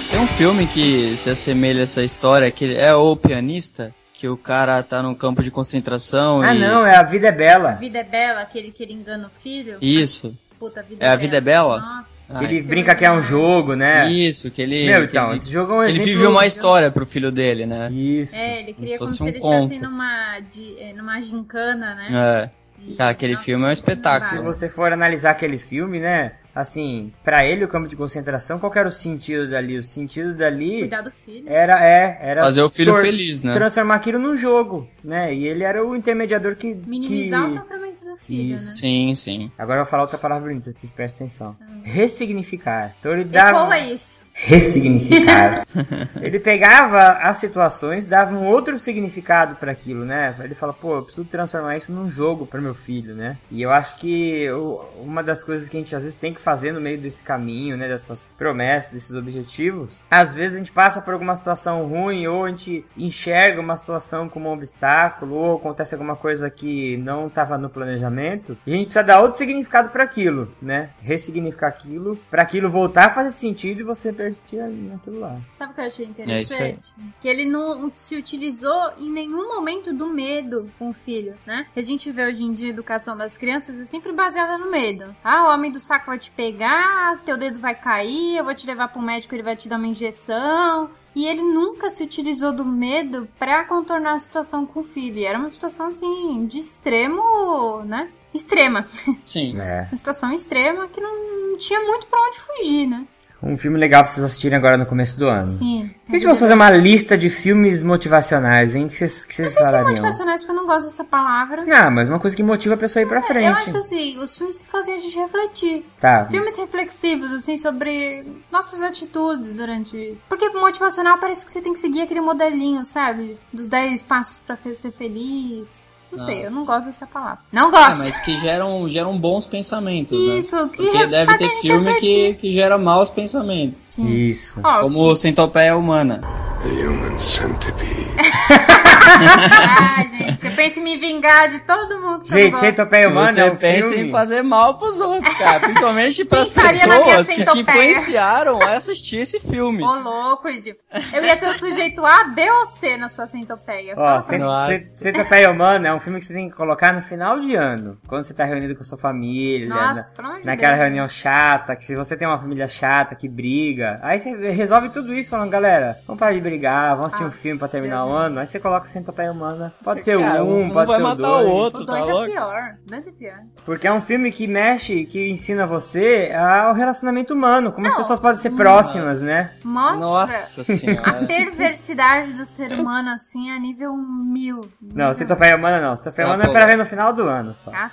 Tem um filme que se assemelha a essa história, que é O Pianista, Que o cara tá num campo de concentração Ah, e... não, é A Vida é A Bela. vida é bela, aquele que ele engana o filho. Isso. Puta, a vida É A Vida é Bela? Nossa. Ah, Que ele brinca que é um jogo, né? Isso, que ele... Meu, que então, ele, esse jogo é um ele vive uma história pro filho dele, né? Isso. É, ele cria como fosse se um ele estivesse numa, de, eh, numa gincana, né? É. E- Tá, aquele nossa, filme é um Se espetáculo. você for analisar aquele filme, né? Assim, pra ele o campo de concentração, qual que era o sentido dali? O sentido dali Cuidar do filho. era é, era Fazer o filho tor- feliz, né? Transformar aquilo num jogo, né? E ele era o intermediador que Minimizar que... o sofrimento do filho, Isso. né? Sim, sim. Agora eu vou falar outra palavra bonita, que presta atenção. Ressignificar. Então ele E dava qual é isso? ressignificar. ele pegava as situações, dava um outro significado para aquilo, né? Ele fala, pô, eu preciso transformar isso num jogo para meu filho, né? E eu acho que o- uma das coisas que a gente às vezes tem que fazer no meio desse caminho, né, dessas promessas, desses objetivos, às vezes a gente passa por alguma situação ruim ou a gente enxerga uma situação como um obstáculo ou acontece alguma coisa que não estava no planejamento, e a gente precisa dar outro significado para aquilo, né? Ressignificar aquilo, para aquilo voltar a fazer sentido e você persistir naquilo lá. Sabe o que eu achei É interessante? que ele não se utilizou em nenhum momento do medo com o filho, né? Que a gente vê hoje em dia a educação das crianças é sempre baseada no medo. Ah, o homem do saco vai te pegar, teu dedo vai cair, eu vou te levar pro médico, ele vai te dar uma injeção. E ele nunca se utilizou do medo pra contornar a situação com o filho. E era uma situação assim de extremo, né? Extrema. Sim. É. Uma situação extrema que não tinha muito pra onde fugir, né? Um filme legal pra vocês assistirem agora no começo do ano. Sim. E se fosse fazer uma lista de filmes motivacionais, hein? Que vocês, que vocês Não é falariam? motivacionais porque eu não gosto dessa palavra. Ah, mas uma coisa que motiva a pessoa a ir pra Eu frente. acho que assim, os filmes que fazem a gente refletir. Tá. Filmes reflexivos, assim, sobre nossas atitudes durante. Porque motivacional parece que você tem que seguir aquele modelinho, sabe? Dos 10 passos pra ser feliz. Não sei, eu não gosto dessa palavra. Não gosto! mas que geram, geram bons pensamentos, né? Isso, que Porque deve ter filme que, que gera maus pensamentos. Sim. Isso. Ó, Como Centopeia Humana. The human centipede. Ai, gente, eu penso em me vingar de todo mundo que eu Gente. Centopeia Humana você é um pensa filme... em fazer mal pros outros, cara. Principalmente pras pessoas que te influenciaram a assistir esse filme. Ô, louco. Eu ia ser o sujeito A, B ou C na sua centopeia. Ó. Centopeia Humana é um filme que você tem que colocar no final de ano. Quando você tá reunido com a sua família. Nossa, na- naquela Deus. reunião chata, que se você tem uma família chata, que briga. Aí você resolve tudo isso falando, galera, vamos parar de brigar, vamos assistir Ah, um filme pra terminar Deus o ano. Aí você coloca Centopeia Humana. Pode ser Cara, o um, um pode vai ser o matar dois. o outro. O tá 2 é louco? pior. O 2 é pior. Porque é um filme que mexe, que ensina você ao relacionamento humano, como as Não. pessoas podem ser próximas, né? Mostra Nossa a senhora. perversidade do ser humano, assim, a nível mil. Não, Centopeia Humana não. Centopeia Tá Humana é bom. pra ver no final do ano só. Tá?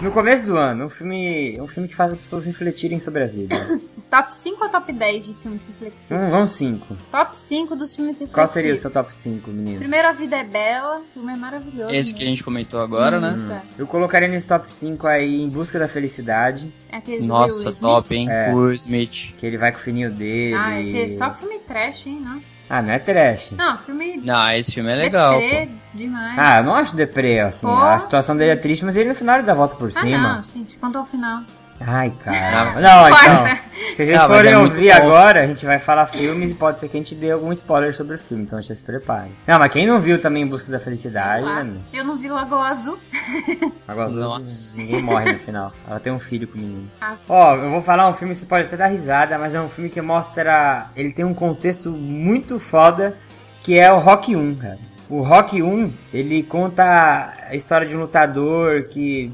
No começo do ano, um filme, um filme que faz as pessoas refletirem sobre a vida. Top 5 ou top 10 de filmes reflexivos? Vamos, vamos cinco. Top 5 dos filmes reflexivos. Qual seria o seu top 5, menino? Primeiro, A Vida é Bela. O filme é maravilhoso. Esse que a né? gente comentou agora, né? Isso. Eu colocaria nesse top 5 aí Em Busca da Felicidade, É Nossa, top, hein? É. Will Smith. que ele vai com o fininho dele. Ah, é aquele- só filme trash, hein? Nossa. Ah, não é trash. Não, filme Não, esse filme é legal, deprê pô. demais. Ah, eu não acho deprê, assim. Pô. A situação dele é triste, mas ele no final ele dá a volta por Ah, cima. não, gente, contou o final. Ai, cara. Não, então. Se vocês Não, forem é ouvir agora, a gente vai falar filmes e pode ser que a gente dê algum spoiler sobre o filme, então já se preparem. Não, mas quem não viu também Em Busca da Felicidade, Lá. né? Eu não vi Lagoa Azul. Água Azul, Nossa. ninguém morre no final. Ela tem um filho com o menino. Ah. Ó, eu vou falar um filme, você pode até dar risada, mas é um filme que mostra. Ele tem um contexto muito foda, que é o Rock 1, cara. O Rock 1, ele conta a história de um lutador que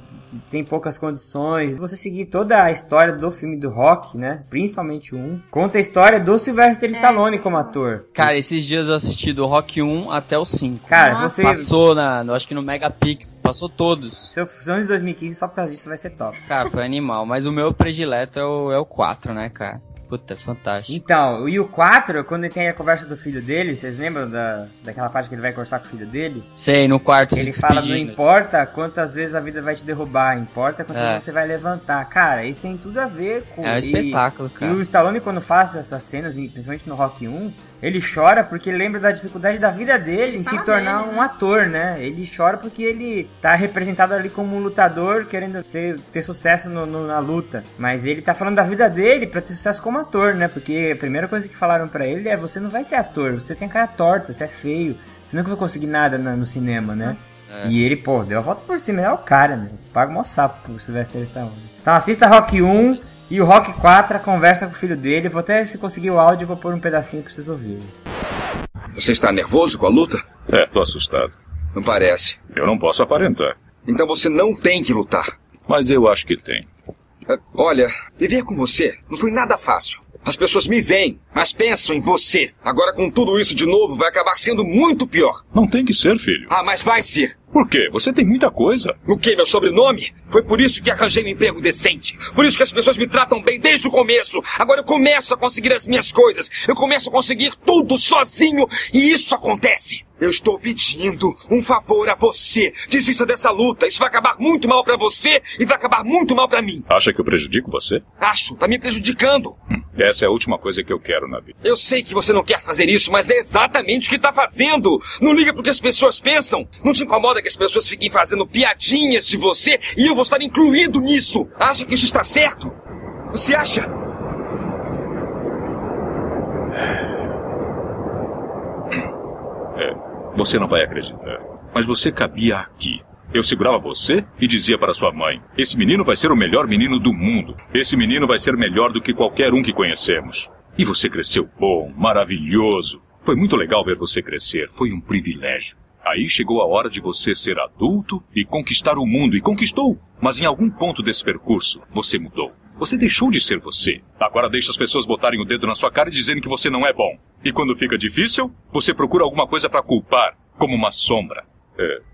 tem poucas condições. Você seguir toda a história do filme do Rock, né? Principalmente o 1. Conta a história do Sylvester Stallone como ator. Cara, esses dias eu assisti do Rock 1 até o 5. Cara, Nossa. você. Passou na, eu acho que no Megapix, passou todos. Seu ano de 2015, só por causa disso vai ser top. Cara, foi animal. Mas o meu predileto é o, é o 4, né, cara? Puta, é fantástico. Então, e o 4, quando ele tem a conversa do filho dele, vocês lembram da, daquela parte que ele vai conversar com o filho dele? Sei, no quarto Ele fala, não importa quantas vezes a vida vai te derrubar, importa quantas É. vezes você vai levantar. Cara, isso tem tudo a ver com... É um e- espetáculo, E cara. o Stallone, quando faz essas cenas, e principalmente no Rock 1, ele chora porque ele lembra da dificuldade da vida dele em se tornar dele, um né? ator, né? Ele chora porque ele tá representado ali como um lutador, querendo ser, ter sucesso no- no- na luta. Mas ele tá falando da vida dele pra ter sucesso como ator, né? Porque a primeira coisa que falaram pra ele é: você não vai ser ator, você tem cara torta, você é feio, você nunca vai conseguir nada na- no cinema, né? É. E ele, pô, deu a volta por cima, é o cara, né? Paga o maior sapo pro Sylvester Stallone. Então assista Rock 1 e o Rock 4, a conversa com o filho dele. Vou até, se conseguir o áudio, vou pôr um pedacinho pra vocês ouvirem. Você está nervoso com a luta? É, tô assustado. Não parece. Eu não posso aparentar. Então você não tem que lutar. Mas eu acho que tem. É, Olha, viver com você não foi nada fácil. As pessoas me veem, mas pensam em você. Agora, com tudo isso de novo, vai acabar sendo muito pior. Não tem que ser, filho. Ah, mas vai ser. Por quê? Você tem muita coisa. O que? Meu sobrenome? Foi por isso que arranjei um emprego decente. Por isso que as pessoas me tratam bem desde o começo. Agora eu começo a conseguir as minhas coisas. Eu começo a conseguir tudo sozinho. E isso acontece. Eu estou pedindo um favor a você. Desista dessa luta. Isso vai acabar muito mal pra você e vai acabar muito mal pra mim. Acha que eu prejudico você? Acho, tá me prejudicando. Hum, essa é a última coisa que eu quero na vida. Eu sei que você não quer fazer isso, mas é exatamente o que tá fazendo. Não liga pro que as pessoas pensam. Não te incomoda que as pessoas fiquem fazendo piadinhas de você e eu vou estar incluído nisso. Acha que isso está certo? Você acha? É, você não vai acreditar. Mas você cabia aqui. Eu segurava você e dizia para sua mãe: Esse menino vai ser o melhor menino do mundo. Esse menino vai ser melhor do que qualquer um que conhecemos. E você cresceu bom, maravilhoso. Foi muito legal ver você crescer. Foi um privilégio. Aí chegou a hora de você ser adulto e conquistar o mundo, e conquistou. Mas em algum ponto desse percurso, você mudou. Você deixou de ser você. Agora deixa as pessoas botarem o dedo na sua cara e dizerem que você não é bom. E quando fica difícil, você procura alguma coisa para culpar, como uma sombra. É,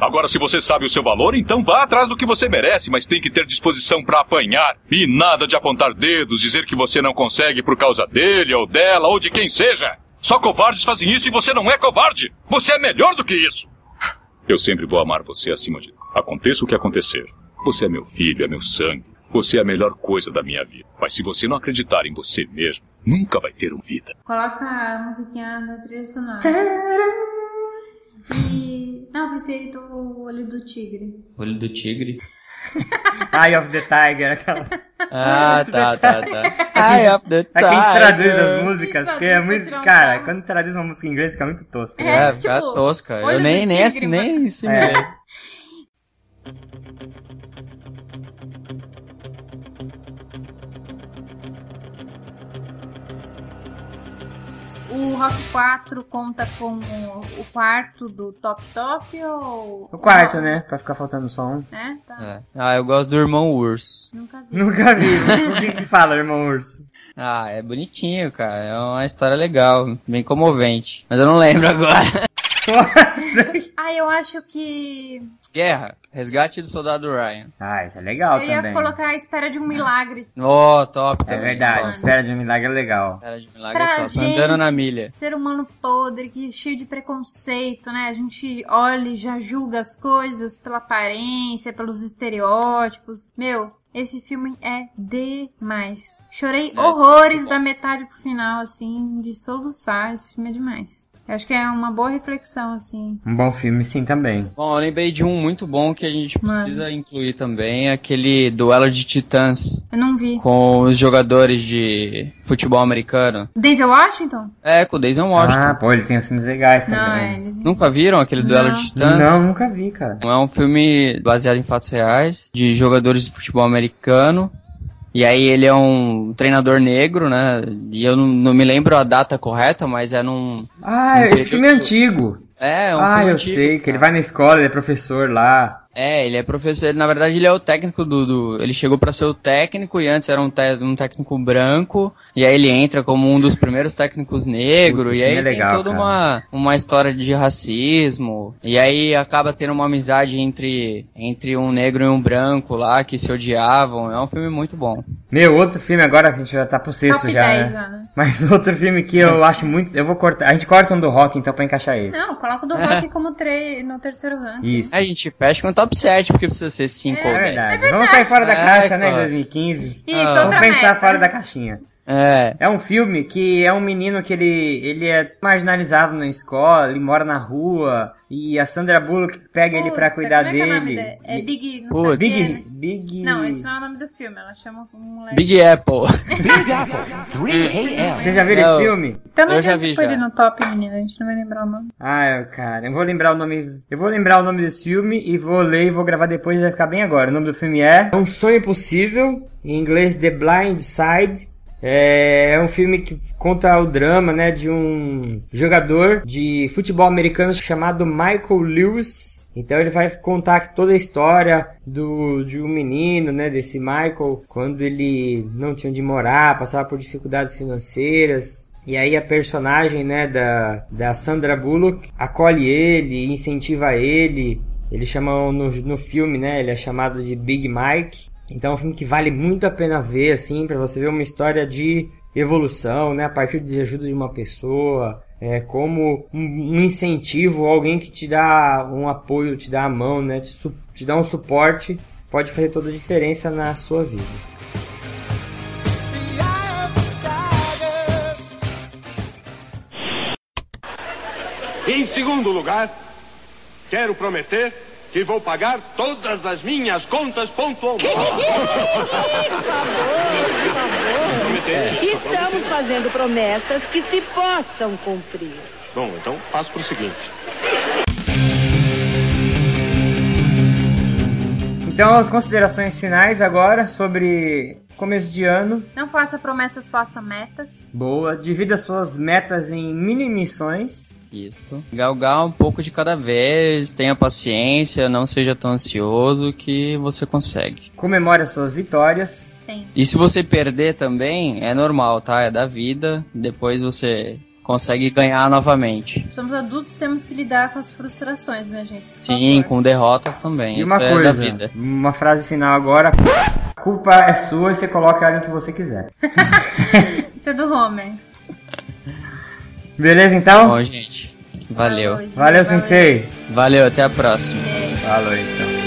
Agora, se você sabe o seu valor, então vá atrás do que você merece, mas tem que ter disposição para apanhar. E nada de apontar dedos, dizer que você não consegue por causa dele ou dela ou de quem seja. Só covardes fazem isso e você não é covarde. Você é melhor do que isso. Eu sempre vou amar você acima de. Aconteça o que acontecer. Você é meu filho, é meu sangue. Você é a melhor coisa da minha vida. Mas se você não acreditar em você mesmo, nunca vai ter um vida. Coloca a musiquinha da trilha sonora. E. Não, pensei do olho do tigre. Olho do tigre. Eye of the Tiger, aquela. Ah, tá, tá, tá. Eye of the aqui a gente traduz Tiger. as músicas, porque é muito. Cara, quando traduz uma música em inglês fica muito tosca. É, fica tosca. Eu olho nem, do nem, tigre, assim, nem O Rock 4 conta como o quarto do Top Top ou. O quarto, né? Pra ficar faltando só um. É, tá. É. Ah, eu gosto do irmão urso. Nunca vi. Nunca vi. o que que fala, irmão urso? Ah, é bonitinho, cara. É uma história legal, bem comovente. Mas eu não lembro agora. Ah, eu acho que. Guerra, resgate do soldado Ryan. Ah, isso é legal eu ia também. colocar a espera de um milagre. Oh, top É também. verdade, Top. espera de um milagre é legal. Espera de milagre Pra é top. gente, Andando na milha. ser humano podre, que cheio de preconceito, né? A gente olha e já julga as coisas pela aparência, pelos estereótipos. Meu, esse filme é demais. Chorei É, horrores é da metade pro final, assim, de soluçar. Esse filme é demais. Eu acho que é uma boa reflexão, assim. Um bom filme, sim, também. Bom, eu lembrei de um muito bom que a gente Mano. precisa incluir também, aquele duelo de titãs Eu não vi. com os jogadores de futebol americano. Denzel Washington? É, com o Denzel Washington. Ah, pô, ele tem os filmes legais Não, também. é, eles... Nunca viram aquele duelo Não. de titãs? Não, nunca vi, cara. É um filme baseado em fatos reais, de jogadores de futebol americano. E aí ele é um treinador negro, né? E eu não, não me lembro a data correta, mas é num... Ah, num esse filme é antigo. É, é um ah, filme eu antigo, sei, que ele cara. vai na escola, ele é professor lá. É, ele é professor, na verdade ele é o técnico do, do- ele chegou pra ser o técnico e antes era um, te- um técnico branco, e aí ele entra como um dos primeiros técnicos negros, Putz, e aí isso é legal, tem toda cara. uma, uma história de racismo, e aí acaba tendo uma amizade entre, entre um negro e um branco lá, que se odiavam, é um filme muito bom. Meu, outro filme agora que a gente já tá pro sexto Top já, 10 né? já, né? Mas outro filme que eu acho muito. Eu vou cortar. A gente corta um do rock então pra encaixar esse. Não, coloca o do rock como tre... no terceiro ranking. Isso. A gente fecha com top 7, porque precisa ser 5 ou É 10. verdade. Vamos sair fora da É, caixa, né, em pô. 2015. Isso, Vamos outra pensar meta. fora da caixinha. É. É um filme que é um menino que ele, ele é marginalizado na escola, ele mora na rua, e a Sandra Bullock pega ele pra Puta, cuidar como é que é o nome dele. dele? É Big, não Pô, sei o Big, né? Big... Não, esse não é o nome do filme, ela chama um moleque. Big Apple. Vocês já viram esse filme? Também Eu já tem vi, que pôr já. ele no top, menina, a gente não vai lembrar o nome. Ah, cara, eu vou lembrar o nome. Eu vou lembrar o nome desse filme e vou ler e vou gravar depois e vai ficar bem agora. O nome do filme é Um Sonho Possível, em inglês The Blind Side. É, é um filme que conta o drama, né, de um jogador de futebol americano chamado Michael Lewis. Então ele vai contar toda a história do de um menino, né, desse Michael, quando ele não tinha onde morar, passava por dificuldades financeiras, e aí a personagem, né, da, da Sandra Bullock acolhe ele, incentiva ele. Eles chamam no, no filme, né, ele é chamado de Big Mike. Então é um filme que vale muito a pena ver, assim, para você ver uma história de evolução, né, a partir de ajuda de uma pessoa, é como um, incentivo, alguém que te dá um apoio, te dá a mão, né, te, te dá um suporte, pode fazer toda a diferença na sua vida. Em segundo lugar, quero prometer que vou pagar todas as minhas contas pontualmente. Estamos fazendo promessas que se possam cumprir. Bom, então passo para o seguinte. Então as considerações finais agora sobre começo de ano. Não faça promessas, faça metas. Boa, divida suas metas em mini missões. Isso. Galgar um pouco de cada vez, tenha paciência, não seja tão ansioso que você consegue. Comemore as suas vitórias. Sim. E se você perder também, é normal, tá? É da vida. Depois você consegue ganhar novamente. Somos adultos, temos que lidar com as frustrações, minha gente. por Sim, favor. com derrotas também. E Isso uma é da coisa, vida. uma frase final agora. A culpa é sua e você coloca ela em que você quiser. Isso é do Homer. Beleza então? Bom, gente. Valeu. Falou, gente. Valeu, sensei. Valeu, até a próxima. Falou então.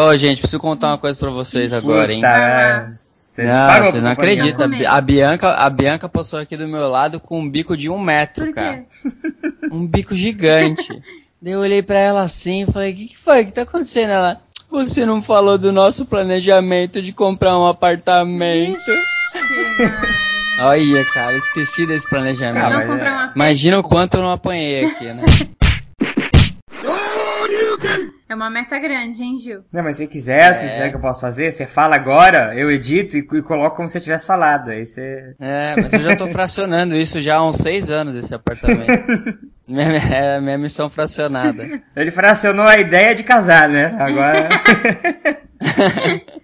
Ô, gente, preciso contar uma coisa pra vocês agora, hein? Puta, você Não, vocês não acreditam. A Bi- A Bianca, a Bianca passou aqui do meu lado com um bico de um metro, Por cara. Um bico gigante. Daí eu olhei pra ela assim e falei, o que, que foi? O que tá acontecendo? Ela, você não falou do nosso planejamento de comprar um apartamento. Olha, cara, esqueci desse planejamento. Ah, é- uma Imagina o quanto eu não apanhei aqui, né? É uma meta grande, hein, Gil? Não, mas se quiser, se É. quiser que eu possa fazer, você fala agora, eu edito e, e coloco como se você tivesse falado. Aí você. É, mas eu já tô fracionando isso já há uns seis anos, esse apartamento. minha, é minha missão fracionada. Ele fracionou a ideia de casar, né? Agora.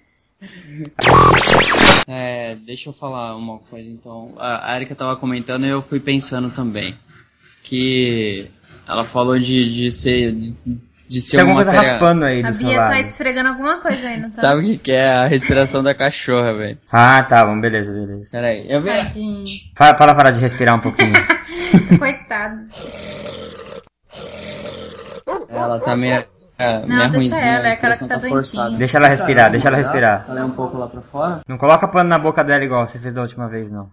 É, deixa eu falar uma coisa então. A a Erika tava comentando e eu fui pensando também. Que ela falou de, de ser. De ser Tem alguma uma coisa matéria... raspando aí A Bia tá esfregando alguma coisa aí, não tá? Sabe o que, que é a respiração da cachorra, velho? Ah, tá bom, beleza, beleza. Peraí, eu vi. Tadinho. Fala, fala parar de respirar um pouquinho. Coitado. Ela tá meio. É, Não, deixa ruimzinha, ela, é aquela que tá doentinha. forçada. Deixa ela respirar, deixa ela respirar. Ela é um pouco lá pra fora? Não coloca pano na boca dela igual você fez da última vez, não.